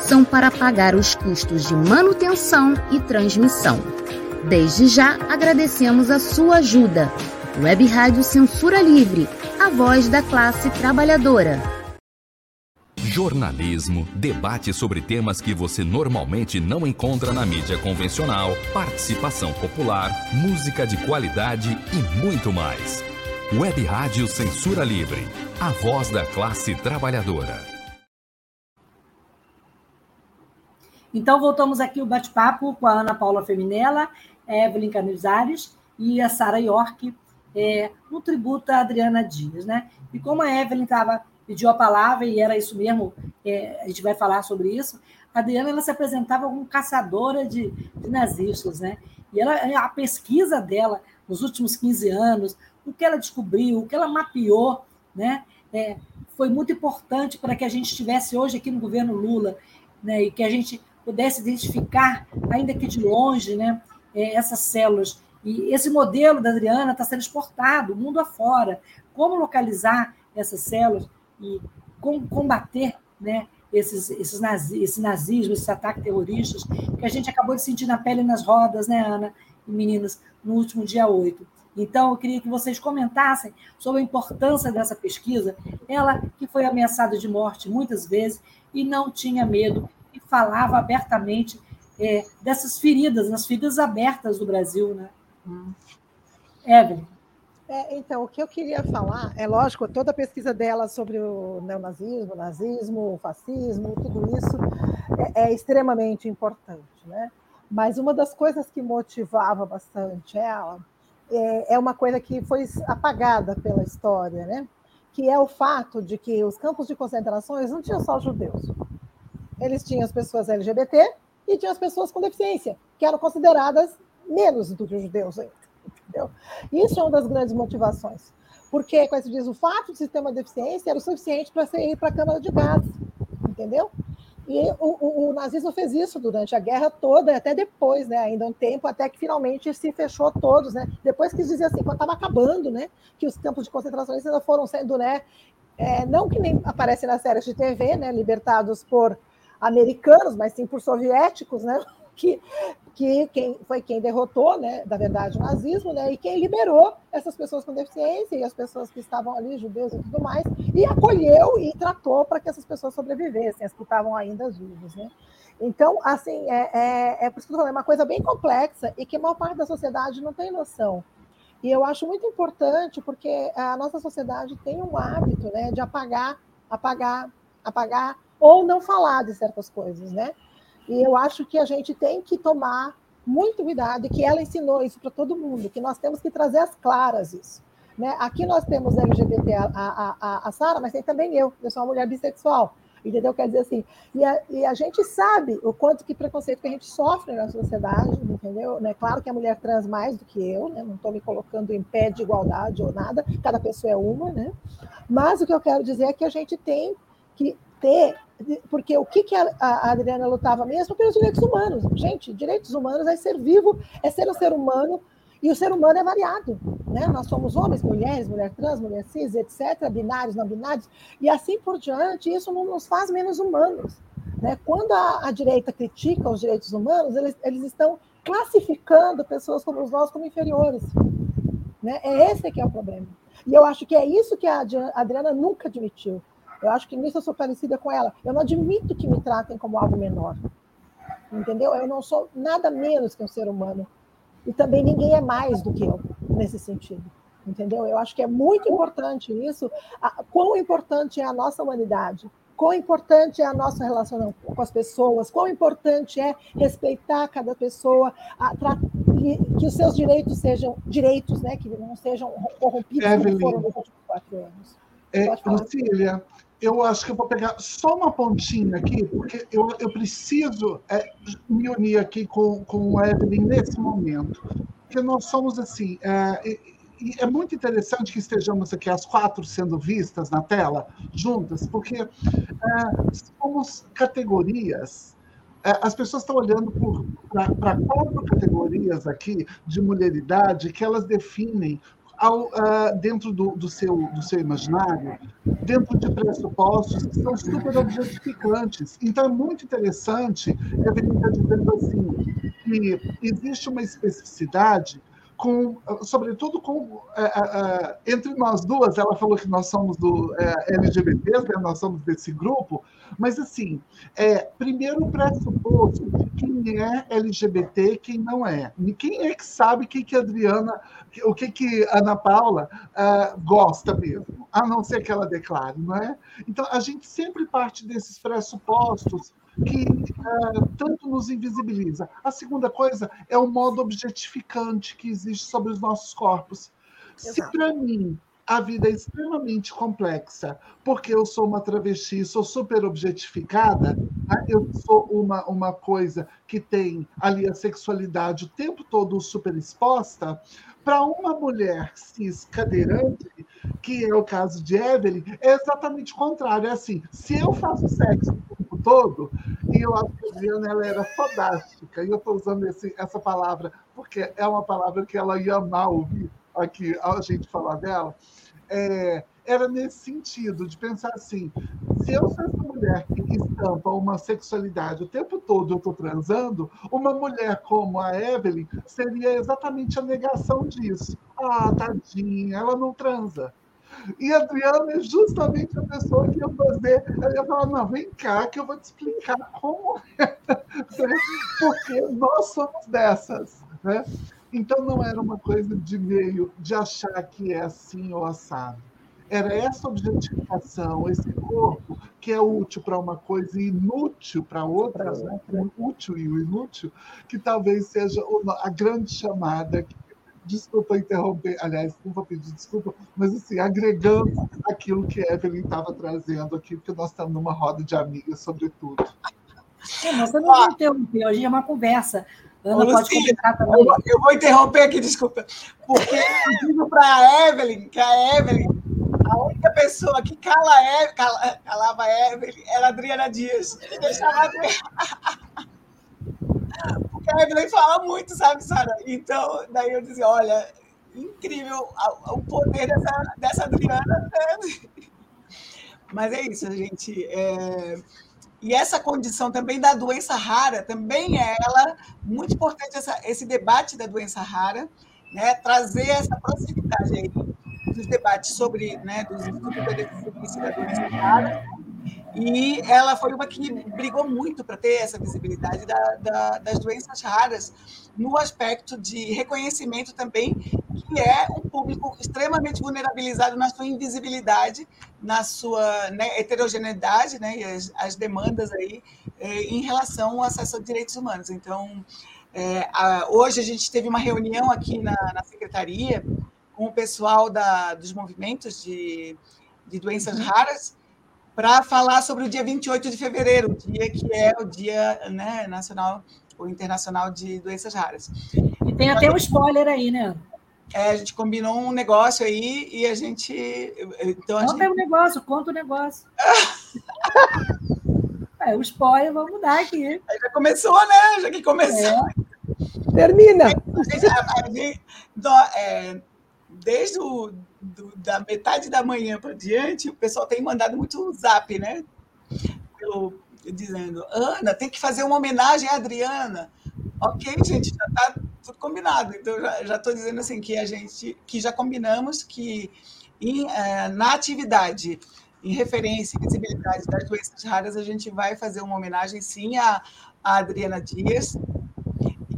são para pagar os custos de manutenção e transmissão. Desde já agradecemos a sua ajuda. Web Rádio Censura Livre, a voz da classe trabalhadora. Jornalismo, debate sobre temas que você normalmente não encontra na mídia convencional, participação popular, música de qualidade e muito mais. Web Rádio Censura Livre, a voz da classe trabalhadora. Então, voltamos aqui o bate-papo com a Ana Paula Feminella, Evelyn Canizares e a Sara York, é, no tributo a Adriana Dias. Né? E como a Evelyn estava pediu a palavra e era isso mesmo, é, a gente vai falar sobre isso. A Adriana ela se apresentava como caçadora de, de nazistas, né? E ela, a pesquisa dela nos últimos 15 anos, o que ela descobriu, o que ela mapeou, né? É, foi muito importante para que a gente estivesse hoje aqui no governo Lula, né? E que a gente pudesse identificar, ainda que de longe, né? É, essas células. E esse modelo da Adriana está sendo exportado mundo afora. Como localizar essas células? e combater né, esses, esses nazi, esse nazismo, esses ataques terroristas, que a gente acabou de sentir na pele e nas rodas, né, Ana e meninas, no último dia 8. Então, eu queria que vocês comentassem sobre a importância dessa pesquisa. Ela que foi ameaçada de morte muitas vezes e não tinha medo e falava abertamente é, dessas feridas, as feridas abertas do Brasil. Né? Hum. Evelyn. É, então, o que eu queria falar, é lógico, toda a pesquisa dela sobre o neonazismo, o nazismo, o fascismo, tudo isso é, é extremamente importante. Né? Mas uma das coisas que motivava bastante ela é, é uma coisa que foi apagada pela história, né? que é o fato de que os campos de concentrações não tinham só judeus. Eles tinham as pessoas LGBT e tinham as pessoas com deficiência, que eram consideradas menos do que os judeus. Entendeu? Isso é uma das grandes motivações. Porque, como se diz, o fato de sistema de deficiência era o suficiente para você ir para a Câmara de Gás. Entendeu? E o, o, o, nazismo fez isso durante a guerra toda, até depois, né? Ainda um tempo, até que finalmente se fechou todos, né? Depois que dizia assim, quando estava acabando, né? Que os campos de concentração ainda foram sendo, né? É, não que nem aparece nas séries de TV, né? Libertados por americanos, mas sim por soviéticos, né? que, que quem, foi quem derrotou, né, da verdade, o nazismo, né, e quem liberou essas pessoas com deficiência e as pessoas que estavam ali, judeus e tudo mais, e acolheu e tratou para que essas pessoas sobrevivessem, as que estavam ainda vivas. Né? Então, assim, é, é, é por isso que eu falei, é uma coisa bem complexa e que a maior parte da sociedade não tem noção. E eu acho muito importante porque a nossa sociedade tem um hábito né, de apagar, apagar, apagar, ou não falar de certas coisas, né? E eu acho que a gente tem que tomar muito cuidado, e que ela ensinou isso para todo mundo, que nós temos que trazer as claras isso. Né? Aqui nós temos LGBT, a, a, a, a Sara, mas tem também eu, eu sou uma mulher bissexual, entendeu? Quer dizer assim, e a, e a gente sabe o quanto que preconceito que a gente sofre na sociedade, entendeu? Né? Claro que a mulher trans mais do que eu, né? não estou me colocando em pé de igualdade ou nada, cada pessoa é uma, né? Mas o que eu quero dizer é que a gente tem que ter porque o que, que a, a Adriana lutava mesmo pelos direitos humanos. Gente, direitos humanos é ser vivo, é ser um ser humano, e o ser humano é variado. Né? Nós somos homens, mulheres, mulher trans, mulher cis, etc., binários, não binários, e assim por diante, isso não nos faz menos humanos. Né? Quando a, a direita critica os direitos humanos, eles, eles estão classificando pessoas como nós como inferiores. Né? É esse que é o problema. E eu acho que é isso que a Adriana nunca admitiu. Eu acho que nisso eu sou parecida com ela. Eu não admito que me tratem como algo menor. Entendeu? Eu não sou nada menos que um ser humano. E também ninguém é mais do que eu, nesse sentido. Entendeu? Eu acho que é muito importante isso. Quão importante é a nossa humanidade. Quão importante é a nossa relação com as pessoas, quão importante é respeitar cada pessoa, a, que os seus direitos sejam direitos, né, que não sejam corrompidos Evelyn, como foram nos últimos quatro anos. É, Lucília, eu acho que eu vou pegar só uma pontinha aqui, porque eu, eu preciso é, me unir aqui com, com o Evelyn nesse momento. Porque nós somos assim. É, e é muito interessante que estejamos aqui as quatro sendo vistas na tela, juntas, porque é, somos categorias. É, as pessoas estão olhando para quatro categorias aqui de mulheridade que elas definem ao, uh, dentro do, do, seu, do seu imaginário, dentro de pressupostos que são super objetificantes. Então, é muito interessante, Evelyn está dizendo assim, que existe uma especificidade com, sobretudo com uh, entre nós duas, ela falou que nós somos do uh, LGBT, né? nós somos desse grupo, mas assim, é, primeiro pressuposto de quem é LGBT e quem não é. E quem é que sabe o que, que a Adriana, o que, que a Ana Paula gosta mesmo, a não ser que ela declare, não é? Então, a gente sempre parte desses pressupostos que uh, tanto nos invisibiliza. A segunda coisa é o modo objetificante que existe sobre os nossos corpos. Se para mim a vida é extremamente complexa, porque eu sou uma travesti, sou super objetificada, né? eu sou uma, uma coisa que tem ali a sexualidade o tempo todo super exposta, para uma mulher cis cadeirante, que é o caso de Evelyn, é exatamente o contrário. É assim, se eu faço sexo o tempo todo, e eu acho que a ela era fodástica, e eu estou usando esse, essa palavra porque é uma palavra que ela ia amar ouvir aqui a gente falar dela, é, era nesse sentido, de pensar assim, se eu sou essa mulher que estampa uma sexualidade o tempo todo eu estou transando, uma mulher como a Evelyn seria exatamente a negação disso. Ah, tadinha, ela não transa. E a Adriana é justamente a pessoa que ia fazer. Ela ia falar: não, vem cá, que eu vou te explicar como é. Porque nós somos dessas. Né? Então não era uma coisa de meio de achar que é assim ou assado. Era essa objetificação, esse corpo que é útil para uma coisa e inútil para outra, né? o útil e o inútil, que talvez seja a grande chamada que desculpa interromper, aliás, não vou pedir desculpa, mas assim, agregando aquilo que a Evelyn estava trazendo aqui, porque nós estamos numa roda de amigas sobre tudo. É, você não vai interromper, hoje é uma conversa. Ana Ô, pode também. Eu, eu, vou interromper aqui, desculpa, porque eu digo para a Evelyn que a Evelyn, a única pessoa que cala a Evelyn, cala, calava a Evelyn era a Adriana Dias. E deixava porque a Evelyn fala muito, sabe, Sara? Então, daí eu dizia, olha, incrível o poder dessa, dessa Adriana. Mas é isso, gente. É... E essa condição também da doença rara, também é ela muito importante essa, esse debate da doença rara, né? trazer essa proximidade aí dos debates sobre né, dos estudos da doença rara e ela foi uma que brigou muito para ter essa visibilidade da, da, das doenças raras, no aspecto de reconhecimento também, que é um público extremamente vulnerabilizado na sua invisibilidade, na sua né, heterogeneidade né, e as, as demandas aí é, em relação ao acesso a direitos humanos. Então, é, a, hoje a gente teve uma reunião aqui na, na secretaria com o pessoal da, dos movimentos de, de doenças uhum. raras, para falar sobre o dia 28 de fevereiro, dia que é o Dia né, Nacional ou Internacional de Doenças Raras. E tem até um spoiler aí, né? É, a gente combinou um negócio aí e a gente. Então, a conta gente... o negócio, conta o negócio. é, o spoiler, vamos dar aqui. Aí já começou, né? Já que começou. É. Termina! A gente, é, desde o do, da metade da manhã para diante, o pessoal tem mandado muito zap, né? Eu, dizendo, Ana, tem que fazer uma homenagem à Adriana. Ok, gente, já está tudo combinado. Então, já estou dizendo assim que a gente que já combinamos que em, é, na atividade em referência e visibilidade das doenças raras, a gente vai fazer uma homenagem sim à, à Adriana Dias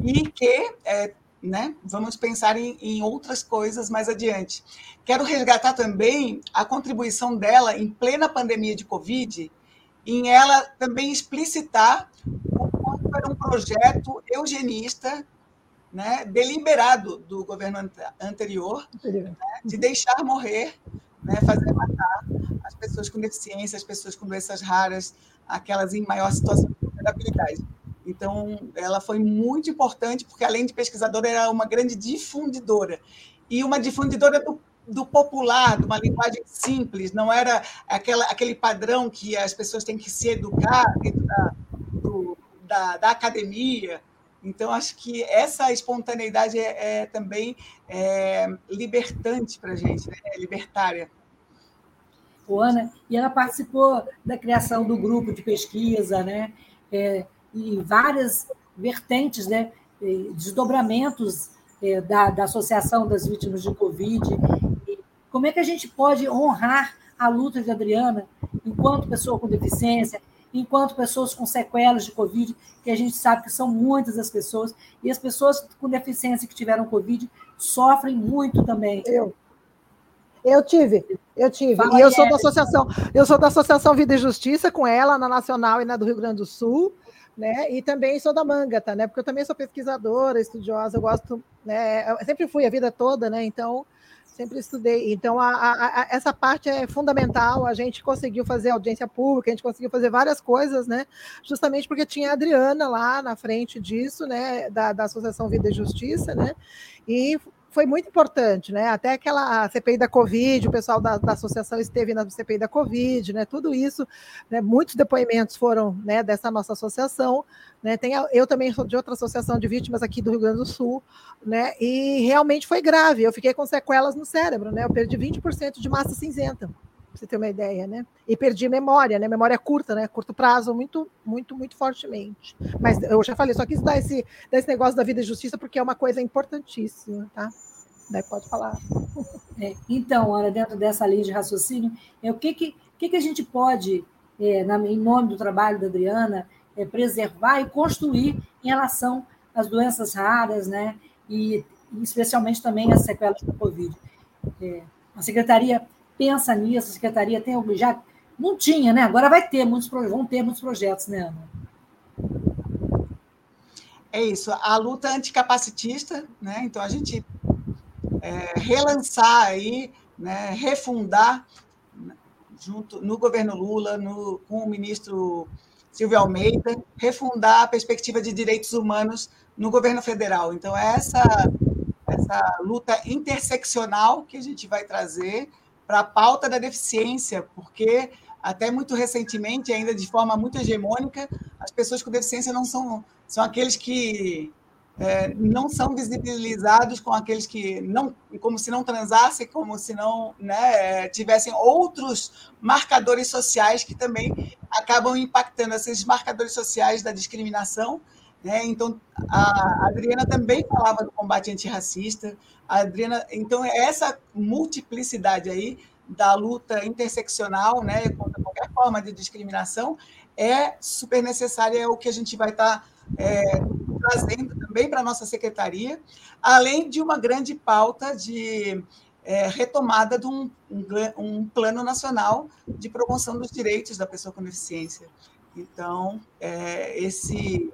e que é, né? Vamos pensar em, em, outras coisas mais adiante. Quero resgatar também a contribuição dela em plena pandemia de Covid, em ela também explicitar o quanto era um projeto eugenista, né, deliberado do governo anterior, né, de deixar morrer, né, fazer matar as pessoas com deficiência, as pessoas com doenças raras, aquelas em maior situação de vulnerabilidade. Então, ela foi muito importante, porque além de pesquisadora, era uma grande difundidora. E uma difundidora do, do popular, de uma linguagem simples, não era aquela, aquele padrão que as pessoas têm que se educar dentro da, do, da, da academia. Então, acho que essa espontaneidade é, é também é, libertante para a gente, né? é libertária. O Ana, e ela participou da criação do grupo de pesquisa, né? É, e várias vertentes, né, desdobramentos é, da, da Associação das Vítimas de Covid. Como é que a gente pode honrar a luta de Adriana enquanto pessoa com deficiência, enquanto pessoas com sequelas de Covid, que a gente sabe que são muitas as pessoas, e as pessoas com deficiência que tiveram Covid sofrem muito também. Eu. Eu tive, eu tive. Fala e eu sou da associação, eu sou da Associação Vida e Justiça com ela na Nacional e na do Rio Grande do Sul né? E também sou da Mangata, né? Porque eu também sou pesquisadora, estudiosa, eu gosto, né? Eu sempre fui a vida toda, né? Então sempre estudei. Então a, a, a, essa parte é fundamental. A gente conseguiu fazer audiência pública, a gente conseguiu fazer várias coisas, né? Justamente porque tinha a Adriana lá na frente disso, né? Da, da Associação Vida e Justiça, né? E foi muito importante, né? Até aquela CPI da Covid, o pessoal da, da, associação esteve na CPI da Covid, né? Tudo isso, né? muitos depoimentos foram né, dessa nossa associação. Né? Tem, eu também sou de outra associação de vítimas aqui do Rio Grande do Sul, né? E realmente foi grave. Eu fiquei com sequelas no cérebro, né? Eu perdi 20% de massa cinzenta. Você ter uma ideia, né? E perdi memória, né? Memória curta, né? Curto prazo, muito, muito, muito fortemente. Mas eu já falei, só quis dar esse, dar esse negócio da vida e justiça porque é uma coisa importantíssima, tá? Daí pode falar. É, então, Ana, dentro dessa linha de raciocínio, é, o que, que, que, que a gente pode, é, na, em nome do trabalho da Adriana, é, preservar e construir em relação às doenças raras, né? E, especialmente também as sequelas da Covid. É, a Secretaria pensa nisso, a Secretaria tem algum. Já não tinha, né? Agora vai ter muitos vão ter muitos projetos, né, Ana? É isso, a luta anticapacitista, né? Então a gente é, relançar aí, né, refundar junto no governo Lula, no, com o ministro Silvio Almeida, refundar a perspectiva de direitos humanos no governo federal. Então, é essa, essa luta interseccional que a gente vai trazer para a pauta da deficiência, porque até muito recentemente, ainda de forma muito hegemônica, as pessoas com deficiência não são, são aqueles que é, não são visibilizados com aqueles que não, como se não transassem, como se não né, tivessem outros marcadores sociais que também acabam impactando esses marcadores sociais da discriminação. Né? Então, a Adriana também falava do combate antirracista. A Adriana, então, essa multiplicidade aí da luta interseccional né, contra qualquer forma de discriminação é super necessária, é o que a gente vai estar. Tá, é, trazendo também para a nossa secretaria, além de uma grande pauta de é, retomada de um, um, um, plano nacional de promoção dos direitos da pessoa com deficiência. Então, é, esse,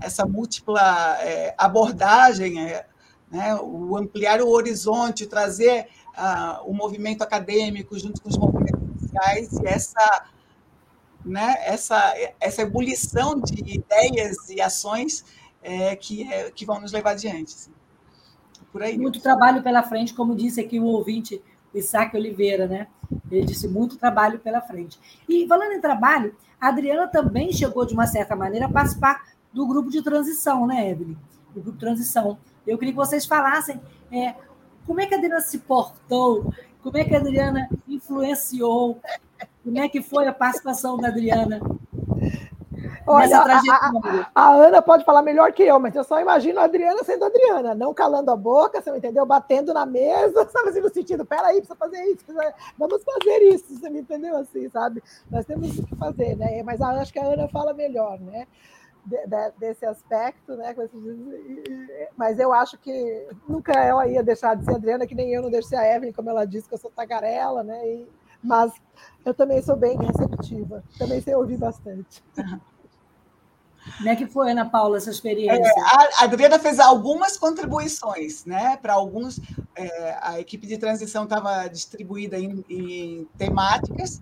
essa múltipla é, abordagem, é, né, o ampliar o horizonte, trazer uh, o movimento acadêmico junto com os movimentos sociais e essa né, essa, essa ebulição de ideias e ações é, que, é, que vão nos levar adiante. Assim. Por aí. Muito trabalho pela frente, como disse aqui o ouvinte, Isaac Oliveira, né? Ele disse muito trabalho pela frente. E falando em trabalho, a Adriana também chegou, de uma certa maneira, a participar do grupo de transição, né, Evelyn? Do grupo de transição. Eu queria que vocês falassem é, como é que a Adriana se portou, como é que a Adriana influenciou, como é que foi a participação da Adriana Olha, a, a, Ana pode falar melhor que eu, mas eu só imagino a Adriana sendo a Adriana, não calando a boca, você me entendeu? Batendo na mesa, sabe assim, no sentido, peraí, precisa fazer isso, precisa... vamos fazer isso, você me entendeu assim, sabe? Nós temos o que fazer, né? Mas acho que a Ana fala melhor, né? De, de, desse aspecto, né? Mas eu acho que nunca ela ia deixar de ser Adriana, que nem eu não deixei a Evelyn, como ela disse, que eu sou tagarela, né? E, mas eu também sou bem receptiva, também sei ouvir bastante. Como é que foi, Ana Paula, essa experiência? É, a Adriana fez algumas contribuições, né? Para alguns, é, a equipe de transição estava distribuída em, em, temáticas.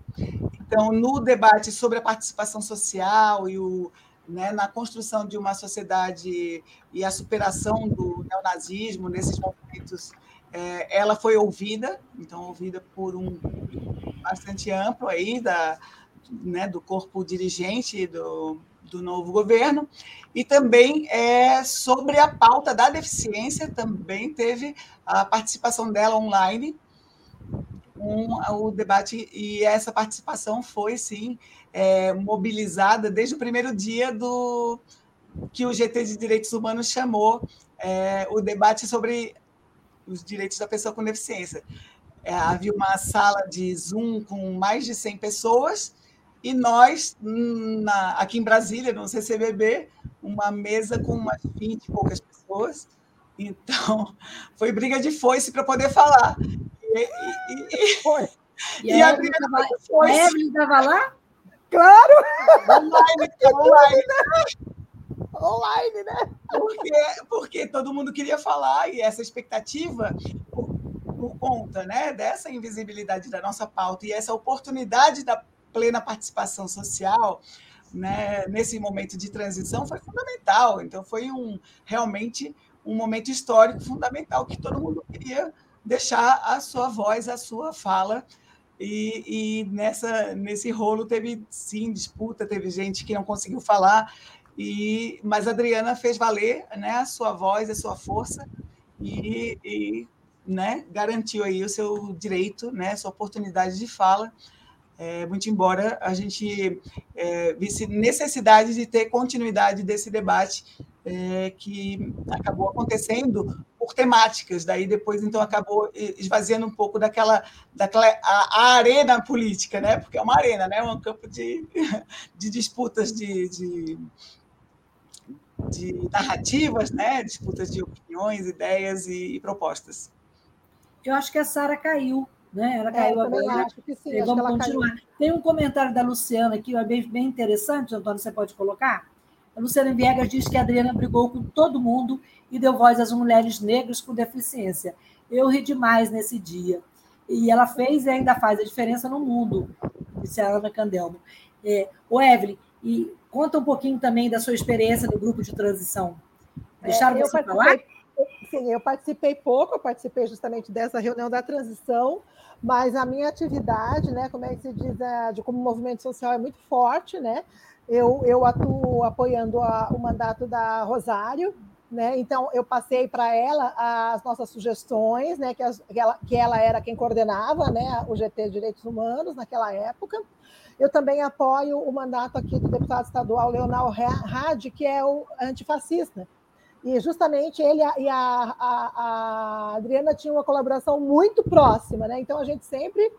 Então, no debate sobre a participação social e o, né, na construção de uma sociedade e a superação do neonazismo nesses momentos, é, ela foi ouvida, então ouvida por um bastante amplo aí da, né, do corpo dirigente do do novo governo, e também é, sobre a pauta da deficiência, também teve a participação dela online, o debate, e essa participação foi, sim, é, mobilizada desde o primeiro dia do que o GT de Direitos Humanos chamou é, o debate sobre os direitos da pessoa com deficiência. É, havia uma sala de Zoom com mais de 100 pessoas, e nós, na, aqui em Brasília, no CCBB, uma mesa com umas 20 e poucas pessoas. Então, foi briga de foice para poder falar. E, foi. E, e a Evelyn estava lá? Claro! Online, online. Online, né? Porque, porque todo mundo queria falar, e essa expectativa, por, por conta né, dessa invisibilidade da nossa pauta e essa oportunidade da plena participação social, né, nesse momento de transição foi fundamental. Então foi um realmente um momento histórico fundamental que todo mundo queria deixar a sua voz, a sua fala. E, e nessa nesse rolo teve sim disputa, teve gente que não conseguiu falar. E mas a Adriana fez valer, né, a sua voz, a sua força e, e né, garantiu aí o seu direito, né, sua oportunidade de fala, é, muito embora a gente é, visse necessidade de ter continuidade desse debate é, que acabou acontecendo por temáticas, daí depois então acabou esvaziando um pouco daquela, daquela a, a arena política, né? Porque é uma arena, né? Um campo de, de disputas de, de, de narrativas, né? Disputas de opiniões, ideias e, e propostas. Eu acho que a Sara caiu, né? Ela é, caiu é, agora. Acho que sim, acho vamos continuar. Caiu. Tem um comentário da Luciana aqui, é bem, bem interessante, Antônio, você pode colocar? Luciana Viegas diz que a Adriana brigou com todo mundo e deu voz às mulheres negras com deficiência. Eu ri demais nesse dia. E ela fez e ainda faz a diferença no mundo, disse a Ana Candelmo. É, o Evelyn, e conta um pouquinho também da sua experiência no grupo de transição. Deixaram é, você falar? Sim, eu participei pouco, eu participei justamente dessa reunião da transição, mas a minha atividade, né, como é que se diz, é, de como movimento social é muito forte, né? Eu, eu atuo apoiando a, o mandato da Rosário, né? Então eu passei para ela as nossas sugestões, né? Que, as, que, ela, que ela era quem coordenava, né? O GT Direitos Humanos naquela época. Eu também apoio o mandato aqui do deputado estadual Leonel Hadi, que é o antifascista. E justamente ele e a, a, a Adriana tinham uma colaboração muito próxima, né? Então a gente sempre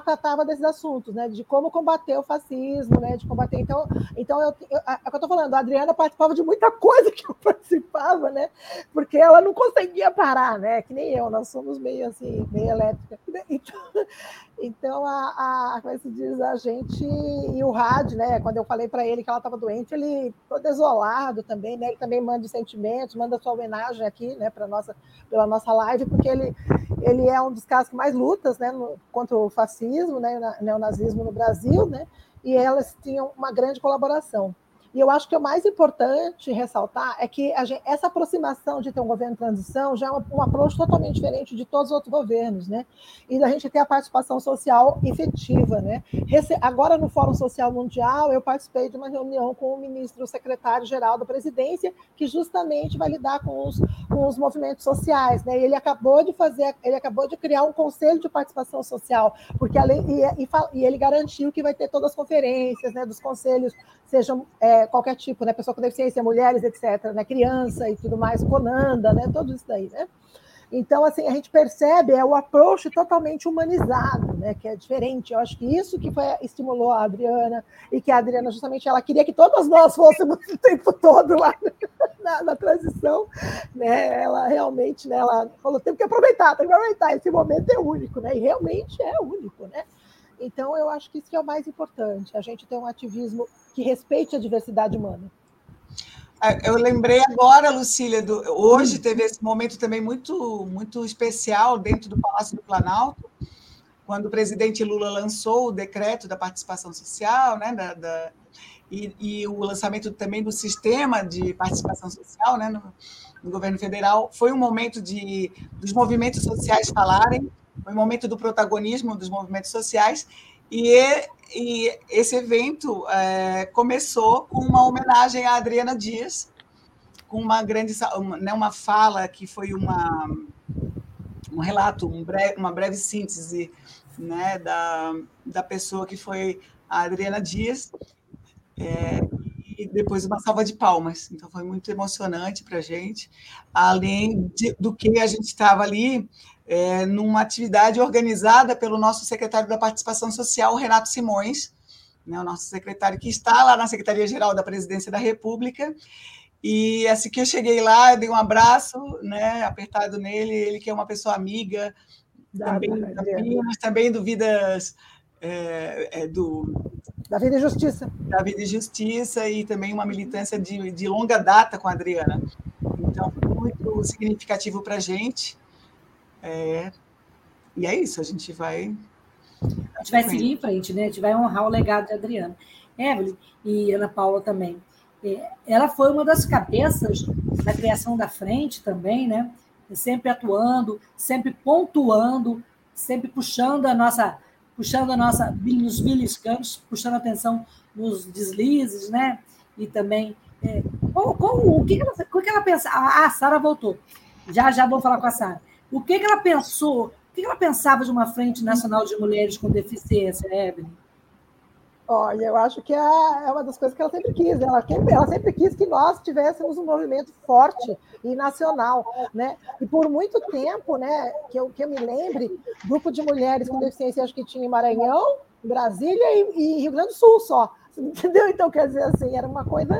tratava desses assuntos, né? De como combater o fascismo, né? De combater. Então, então eu, eu, é o que eu estou falando, a Adriana participava de muita coisa que eu participava, né? Porque ela não conseguia parar, né? Que nem eu, nós somos meio assim, meio elétrica. Então, então a, a como é se diz, a gente e o rádio, né? Quando eu falei para ele que ela estava doente, ele ficou desolado também, né? Ele também manda os sentimentos, manda sua homenagem aqui, né? Para nossa, pela nossa live, porque ele ele é um dos casos que mais lutas, né? No, contra o fascismo fascismo, né, o neonazismo no Brasil, né, e elas tinham uma grande colaboração. E eu acho que o mais importante ressaltar é que gente, essa aproximação de ter um governo de transição já é um, um approach totalmente diferente de todos os outros governos, né? E da gente ter a participação social efetiva, né? Rece agora, no Fórum Social Mundial, eu participei de uma reunião com o ministro, secretário-geral da presidência, que justamente vai lidar com os, com os movimentos sociais, né? E ele acabou de fazer, ele acabou de criar um conselho de participação social, porque além, e, e, e ele garantiu que vai ter todas as conferências, né, dos conselhos, sejam é, qualquer tipo, né? Pessoa com deficiência, mulheres, etc., né? Criança e tudo mais, Conanda, né? Tudo isso daí, né? Então, assim, a gente percebe é o approach totalmente humanizado, né? Que é diferente. Eu acho que isso que foi, estimulou a Adriana e que a Adriana justamente ela queria que todas nós fôssemos o tempo todo lá na, na transição, né? Ela realmente, né? Ela falou tem que aproveitar, tem que aproveitar. Esse momento é único, né? E realmente é único, né? Então, eu acho que isso que é o mais importante, a gente ter um ativismo que respeite a diversidade humana. É, eu lembrei agora, Lucília, do, hoje teve esse momento também muito, muito especial dentro do Palácio do Planalto, quando o presidente Lula lançou o decreto da participação social, né, da, da e, e, o lançamento também do sistema de participação social né, no, no governo federal. Foi um momento de, dos movimentos sociais falarem, um momento do protagonismo dos movimentos sociais, e, e esse evento é, começou com uma homenagem à Adriana Dias, com uma grande uma, né, uma fala que foi uma, um relato, um breve, uma breve síntese né, da, da pessoa que foi a Adriana Dias, é, e depois uma salva de palmas. Então foi muito emocionante para a gente, além de, do que a gente estava ali é, numa atividade organizada pelo nosso secretário da Participação Social, Renato Simões, né, o nosso secretário que está lá na Secretaria-Geral da Presidência da República. E assim que eu cheguei lá, dei um abraço, né, apertado nele, ele que é uma pessoa amiga, também, também, mas também do Vidas é, é, do da Vida e Justiça. Da Vida e Justiça e também uma militância de, de longa data com a Adriana. Então, muito significativo para a gente. É, e é isso, a gente vai. A gente vai seguir em frente, né? A gente vai honrar o legado de Adriana. Evelyn e Ana Paula também. É, ela foi uma das cabeças da criação da frente também, né? Sempre atuando, sempre pontuando, sempre puxando a nossa, puxando a nossa, nos beliscando, puxando a atenção nos deslizes, né? E também qual, qual, o que, ela, o que ela pensa? Ah, a Sara voltou. Já já vou falar com a Sara. O que, que ela pensou? O que, que ela pensava de uma frente nacional de mulheres com deficiência, Evelyn? Olha, eu acho que é, é uma das coisas que ela sempre quis. Ela, ela sempre quis que nós tivéssemos um movimento forte e nacional, né? E por muito tempo, né, que eu, que eu me lembre, grupo de mulheres com deficiência, acho que tinha em Maranhão, Brasília e, e Rio Grande do Sul só, entendeu? Então, quer dizer assim, era uma coisa,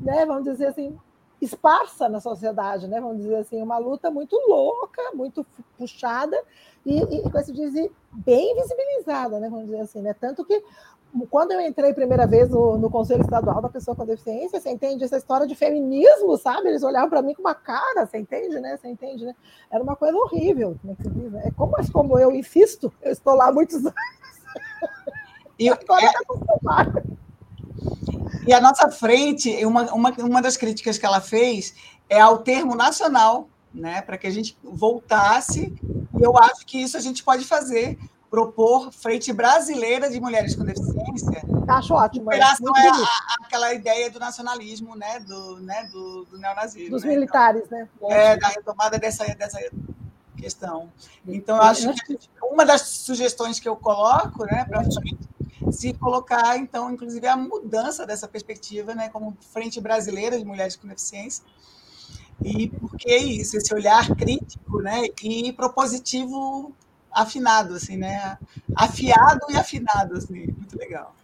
né, vamos dizer assim, esparsa na sociedade, né? Vamos dizer assim, uma luta muito louca, muito puxada e, e com esse dizer, bem visibilizada, né? Vamos dizer assim, né? Tanto que quando eu entrei primeira vez no, no, Conselho Estadual da Pessoa com Deficiência, você entende essa história de feminismo, sabe? Eles olhavam para mim com uma cara, você entende, né? Você entende, né? Era uma coisa horrível, como é que se diz? Né? É como, mas como eu insisto, eu estou lá há muitos anos. E, agora é... Tá e a nossa frente, uma, uma, uma das críticas que ela fez é ao termo nacional, né? Para que a gente voltasse, e eu acho que isso a gente pode fazer propor frente brasileira de mulheres com deficiência. Acho ótimo. Relação é, a, aquela ideia do nacionalismo, né, do, né, do, do neonazismo. Dos né? militares, então, né? É, da retomada dessa, dessa questão. Então, eu acho que uma das sugestões que eu coloco, né, para se colocar, então, inclusive, a mudança dessa perspectiva, né, como frente brasileira de mulheres com deficiência, e porque é isso, esse olhar crítico, né, e propositivo afinado, assim, né? Afiado e afinado, assim, muito legal.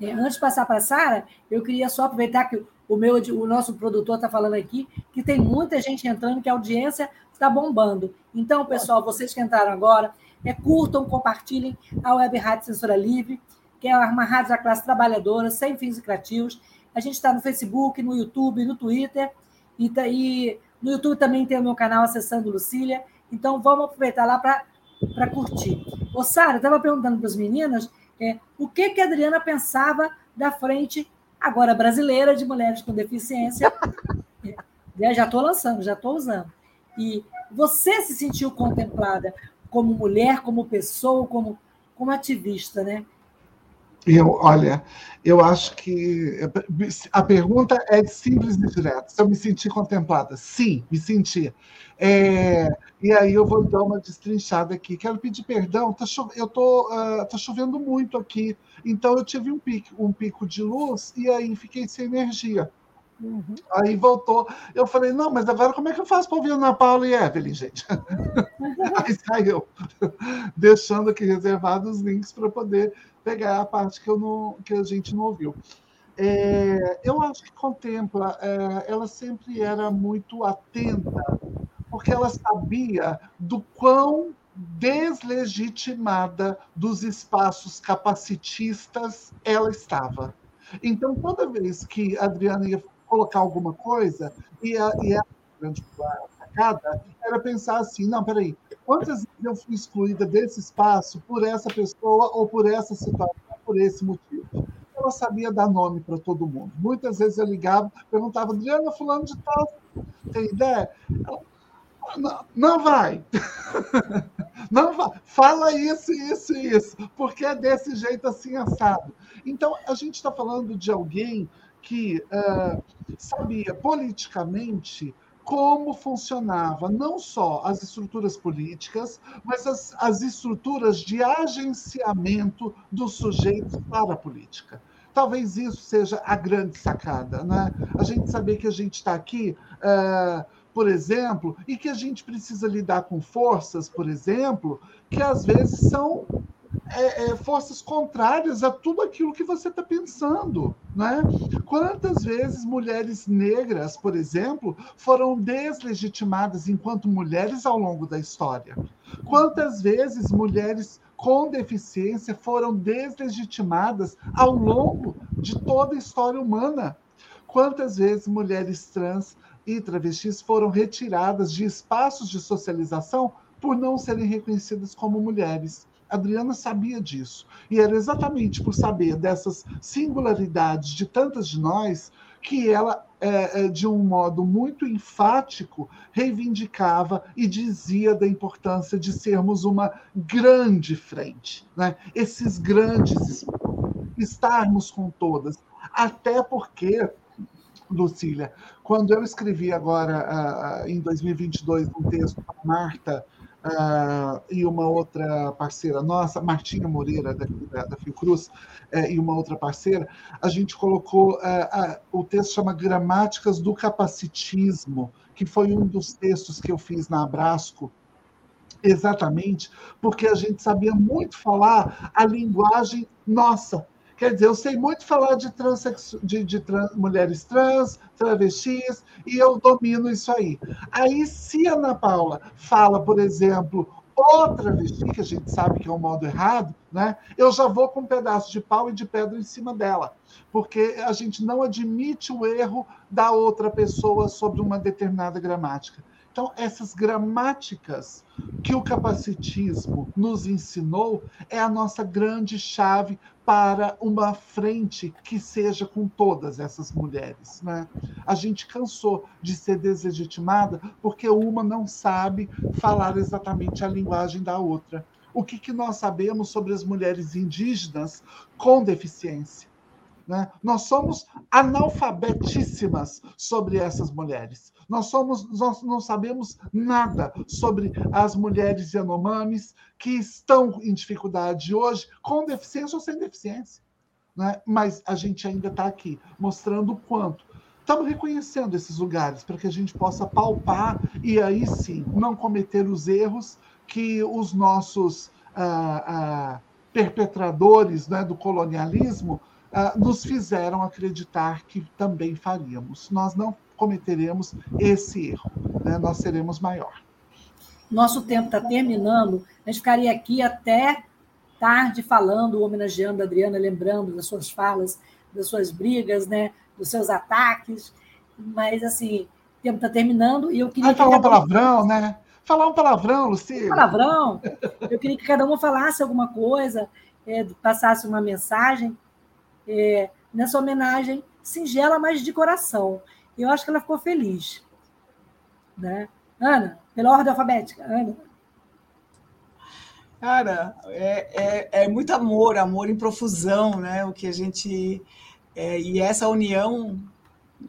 É, antes de passar para a Sara, eu queria só aproveitar que o meu, o nosso produtor está falando aqui que tem muita gente entrando, que a audiência está bombando. Então, pessoal, vocês que entraram agora, é, curtam, compartilhem a Web Rádio Censura Livre, que é uma rádio da classe trabalhadora, sem fins lucrativos. A gente está no Facebook, no YouTube, no Twitter, e, tá, e no YouTube também tem o meu canal Acessando Lucília. Então, vamos aproveitar lá para curtir. Ô, Sara, estava perguntando para as meninas é, o que, que a Adriana pensava da frente agora brasileira de mulheres com deficiência. É, já estou lançando, já estou usando. E você se sentiu contemplada como mulher, como pessoa, como, como ativista, né? Eu, olha, eu acho que a pergunta é simples e direta. Se eu me senti contemplada, sim, me senti. É, e aí eu vou dar uma destrinchada aqui. Quero pedir perdão. Tá chove... Eu tô, uh, tá chovendo muito aqui, então eu tive um pico, um pico de luz e aí fiquei sem energia. Uhum. Aí voltou. Eu falei, não, mas agora como é que eu faço para ouvir Ana Paula e Evelyn, gente? aí saiu, deixando aqui reservados os links para poder pegar a parte que, eu não, que a gente não ouviu. É, eu acho que contempla, é, ela sempre era muito atenta, porque ela sabia do quão deslegitimada dos espaços capacitistas ela estava. Então, toda vez que a Adriana ia colocar alguma coisa, e a, e a grande sacada era pensar assim: não, peraí, quantas vezes eu fui excluída desse espaço por essa pessoa ou por essa situação, por esse motivo? Ela sabia dar nome para todo mundo. Muitas vezes eu ligava, perguntava, Adriana, fulano de tal, tem ideia? Ela, não, não vai. Não vai. Fala isso, isso isso, porque é desse jeito assim assado. Então, a gente está falando de alguém que uh, sabia politicamente como funcionava não só as estruturas políticas, mas as, as estruturas de agenciamento dos sujeitos para a política. Talvez isso seja a grande sacada, né? A gente saber que a gente está aqui, uh, por exemplo, e que a gente precisa lidar com forças, por exemplo, que às vezes são é, é, forças contrárias a tudo aquilo que você está pensando. Né? Quantas vezes mulheres negras, por exemplo, foram deslegitimadas enquanto mulheres ao longo da história? Quantas vezes mulheres com deficiência foram deslegitimadas ao longo de toda a história humana? Quantas vezes mulheres trans e travestis foram retiradas de espaços de socialização por não serem reconhecidas como mulheres? Adriana sabia disso. E era exatamente por saber dessas singularidades de tantas de nós que ela, é, é, de um modo muito enfático, reivindicava e dizia da importância de sermos uma grande frente, né? esses grandes estarmos com todas. Até porque, Lucília, quando eu escrevi agora, em 2022, um texto para Marta uh, e uma outra parceira nossa, Martinha Moreira, da, da, da Fiocruz, uh, e uma outra parceira, a gente colocou, uh, o texto chama Gramáticas do Capacitismo, que foi um dos textos que eu fiz na Abrasco, exatamente porque a gente sabia muito falar a linguagem nossa, Quer dizer, eu sei muito falar de, transexu... de, de trans... mulheres trans, travestis, e eu domino isso aí. Aí, se a Ana Paula fala, por exemplo, outra travesti, que a gente sabe que é um modo errado, né? eu já vou com um pedaço de pau e de pedra em cima dela, porque a gente não admite o erro da outra pessoa sobre uma determinada gramática. Então, essas gramáticas que o capacitismo nos ensinou é a nossa grande chave para uma frente que seja com todas essas mulheres. Né? A gente cansou de ser deslegitimada porque uma não sabe falar exatamente a linguagem da outra. O que, que nós sabemos sobre as mulheres indígenas com deficiência? Né? Nós somos analfabetíssimas sobre essas mulheres. Nós, somos, nós não sabemos nada sobre as mulheres Yanomamis que estão em dificuldade hoje, com deficiência ou sem deficiência. Né? Mas a gente ainda está aqui mostrando o quanto estamos reconhecendo esses lugares para que a gente possa palpar e aí sim não cometer os erros que os nossos ah, ah, perpetradores né, do colonialismo uh, nos fizeram acreditar que também faríamos. Nós não cometeremos esse erro, né? nós seremos maior. Nosso tempo está terminando, a gente ficaria aqui até tarde falando, homenageando a Adriana, lembrando das suas falas, das suas brigas, né? dos seus ataques, mas assim, o tempo está terminando e eu queria. Vai falar um palavrão, né? Falar um palavrão, Lucia. Um palavrão. Eu queria que cada uma falasse alguma coisa, é, passasse uma mensagem é, nessa homenagem singela, mas de coração. Eu acho que ela ficou feliz. Né? Ana, pela ordem alfabética. Ana. Cara, é, é, é, muito amor, amor em profusão, né? O que a gente. É, e essa união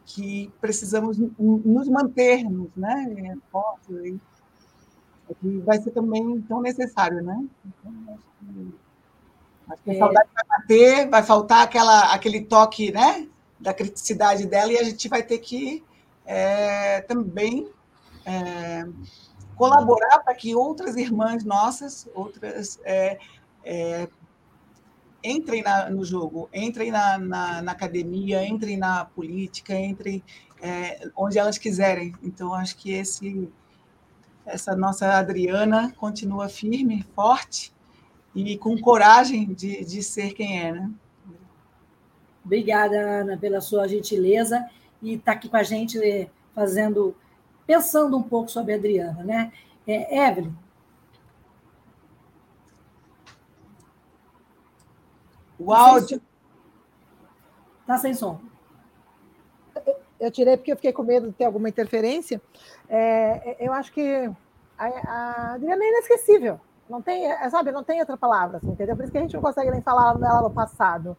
que precisamos nos mantermos, né? Forte, vai ser também tão necessário, né? Então, acho que Acho que a saudade vai bater, vai faltar aquela, aquele toque né, da criticidade dela e a gente vai ter que é, também é, colaborar para que outras irmãs nossas, outras é, é entrem na, no jogo, entrem na, na, na, academia, entrem na política, entrem é, onde elas quiserem. Então, acho que esse, essa nossa Adriana continua firme, forte, e com coragem de, de ser quem é, né? Obrigada, Ana, pela sua gentileza e estar tá aqui com a gente eh, fazendo, pensando um pouco sobre a Adriana, né? É, Evelyn. O áudio. Está sem som. Eu tirei porque eu fiquei com medo de ter alguma interferência. É, eu acho que a, a Adriana é inesquecível. Não tem, é, sabe, não tem outra palavra, assim, entendeu? Por isso que a gente não consegue nem falar dela no passado.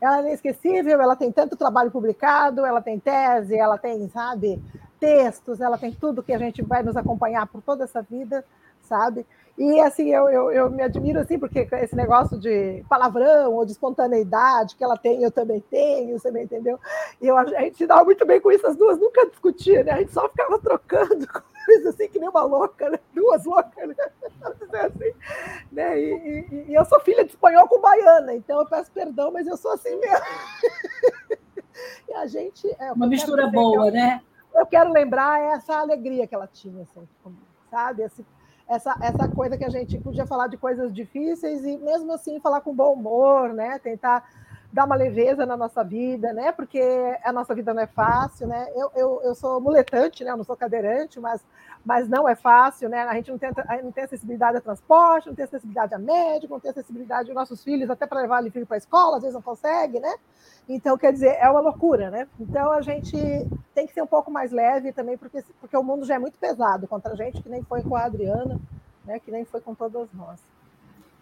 Ela é inesquecível, ela tem tanto trabalho publicado, ela tem tese, ela tem, sabe, textos, ela tem tudo que a gente vai nos acompanhar por toda essa vida, sabe? E assim, eu, eu, eu, me admiro assim, porque esse negócio de palavrão ou de espontaneidade que ela tem, eu também tenho, você me entendeu? E eu, a gente se dava muito bem com isso, as duas nunca discutiam, né? A gente só ficava trocando coisas assim, que nem uma louca, né? Duas loucas, né? Assim, né? E, e, e, eu sou filha de espanhol com baiana, então eu peço perdão, mas eu sou assim mesmo. e a gente. É, uma mistura boa, eu, né? Eu quero lembrar essa alegria que ela tinha, assim, sabe? Esse, essa, essa coisa que a gente podia falar de coisas difíceis e mesmo assim falar com bom humor, né? Tentar dar uma leveza na nossa vida, né? Porque a nossa vida não é fácil, né? Eu, eu, eu sou muletante, né? Eu não sou cadeirante, mas, mas não é fácil, né? A gente não tem, não tem acessibilidade a transporte, não tem acessibilidade a médico, não tem acessibilidade aos nossos filhos, até para levar o filho para a escola, às vezes não consegue, né? Então, quer dizer, é uma loucura, né? Então, a gente tem que ser um pouco mais leve também, porque, porque o mundo já é muito pesado contra a gente, que nem foi com a Adriana, né? que nem foi com todas nós.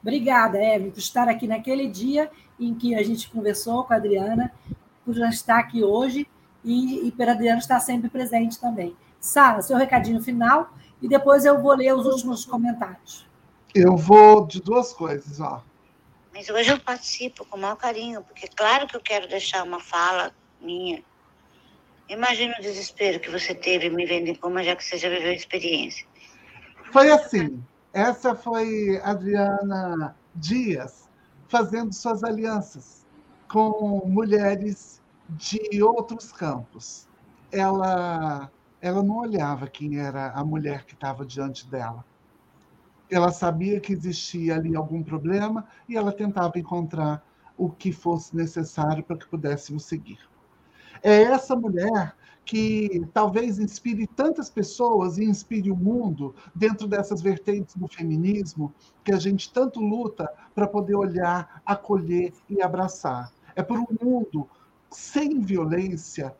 Obrigada, Eve, por estar aqui naquele dia em que a gente conversou com a Adriana, por já estar aqui hoje e, e por a Adriana estar sempre presente também. Sara, seu recadinho final e depois eu vou ler os últimos comentários. Eu vou de duas coisas, ó. Mas hoje eu participo com o maior carinho, porque claro que eu quero deixar uma fala minha. Imagina o desespero que você teve me vendo em coma, já que você já viveu a experiência. Foi assim. Essa foi Adriana Dias fazendo suas alianças com mulheres de outros campos. Ela, ela não olhava quem era a mulher que estava diante dela. Ela sabia que existia ali algum problema e ela tentava encontrar o que fosse necessário para que pudéssemos seguir. É essa mulher que talvez inspire tantas pessoas e inspire o mundo dentro dessas vertentes do feminismo que a gente tanto luta para poder olhar, acolher e abraçar. É por um mundo sem violência,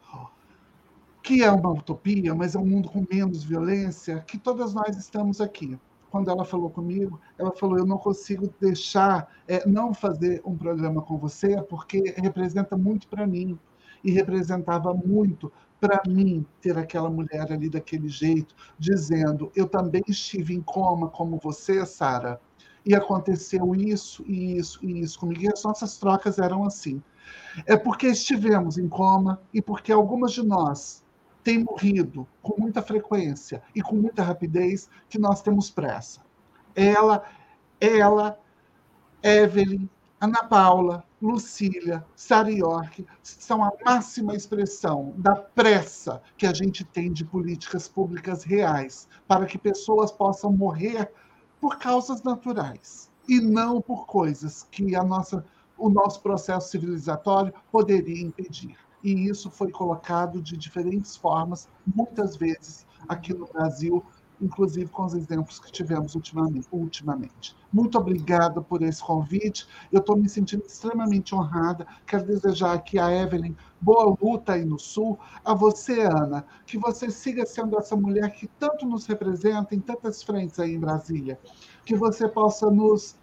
que é uma utopia, mas é um mundo com menos violência, que todas nós estamos aqui. Quando ela falou comigo, ela falou: Eu não consigo deixar, é, não fazer um programa com você, porque representa muito para mim. E representava muito para mim ter aquela mulher ali daquele jeito, dizendo: Eu também estive em coma como você, Sara, e aconteceu isso e isso e isso comigo. E as nossas trocas eram assim. É porque estivemos em coma e porque algumas de nós têm morrido com muita frequência e com muita rapidez que nós temos pressa. Ela, ela, Evelyn, Ana Paula, Lucília, Sara York são a máxima expressão da pressa que a gente tem de políticas públicas reais para que pessoas possam morrer por causas naturais e não por coisas que a nossa, o nosso processo civilizatório poderia impedir. E isso foi colocado de diferentes formas, muitas vezes aqui no Brasil, inclusive com os exemplos que tivemos ultimamente. Muito obrigada por esse convite. Eu estou me sentindo extremamente honrada. Quero desejar aqui a Evelyn boa luta aí no Sul. A você, Ana, que você siga sendo essa mulher que tanto nos representa em tantas frentes aí em Brasília. Que você possa nos,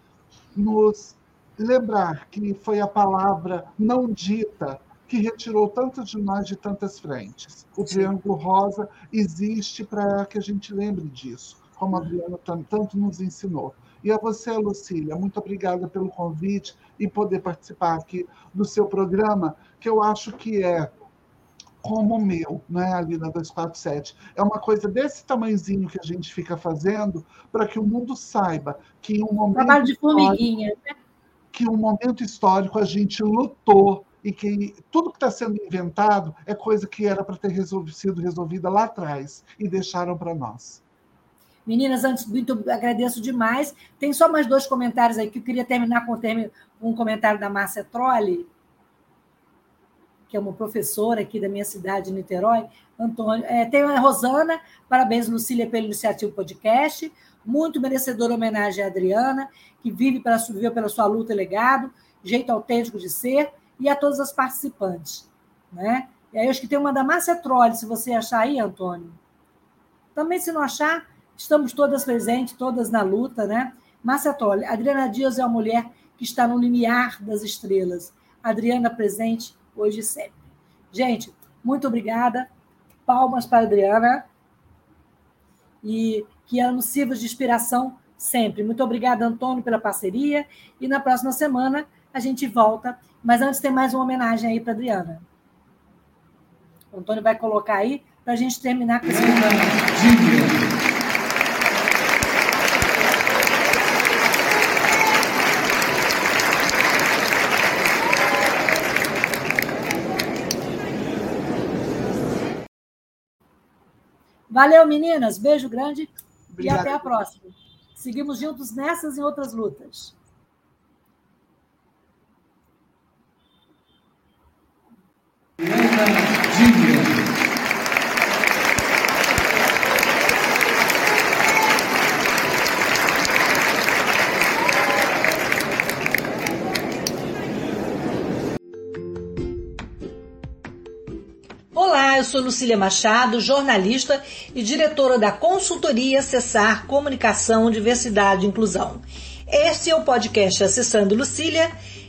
nos lembrar que foi a palavra não dita que retirou tantos de nós de tantas frentes. O Sim. Triângulo Rosa existe para que a gente lembre disso, como a Adriana tanto nos ensinou. E a você, Lucília, muito obrigada pelo convite e poder participar aqui do seu programa, que eu acho que é como o meu, né, ali na 247. É uma coisa desse tamanhozinho que a gente fica fazendo para que o mundo saiba que em um momento. Trabalho de formiguinha. Né? Que um momento histórico a gente lutou e que tudo que está sendo inventado é coisa que era para ter resolvido, sido resolvida lá atrás e deixaram para nós. Meninas, antes, muito agradeço demais. Tem só mais dois comentários aí que eu queria terminar com um comentário da Márcia Trolli, que é uma professora aqui da minha cidade, Niterói. Antônio, é, tem a Rosana, parabéns, Lucília, pela iniciativa podcast. Muito merecedora homenagem à Adriana, que vive pela, viveu pela sua luta e legado, jeito autêntico de ser e a todas as participantes. Né? E aí, acho que tem uma da Márcia Trolli, se você achar aí, Antônio. Também, se não achar, estamos todas presentes, todas na luta. Né? Márcia Trolli, Adriana Dias é uma mulher que está no limiar das estrelas. Adriana presente hoje e sempre. Gente, muito obrigada. Palmas para a Adriana. E que anos sirva de inspiração sempre. Muito obrigada, Antônio, pela parceria. E na próxima semana a gente volta mas antes tem mais uma homenagem aí para Adriana. O Antônio vai colocar aí para a gente terminar com esse programa. Valeu, meninas. Beijo grande Obrigado. e até a próxima. Seguimos juntos nessas e outras lutas. Olá, eu sou Lucília Machado, jornalista e diretora da consultoria Acessar Comunicação, Diversidade e Inclusão. Este é o podcast Acessando Lucília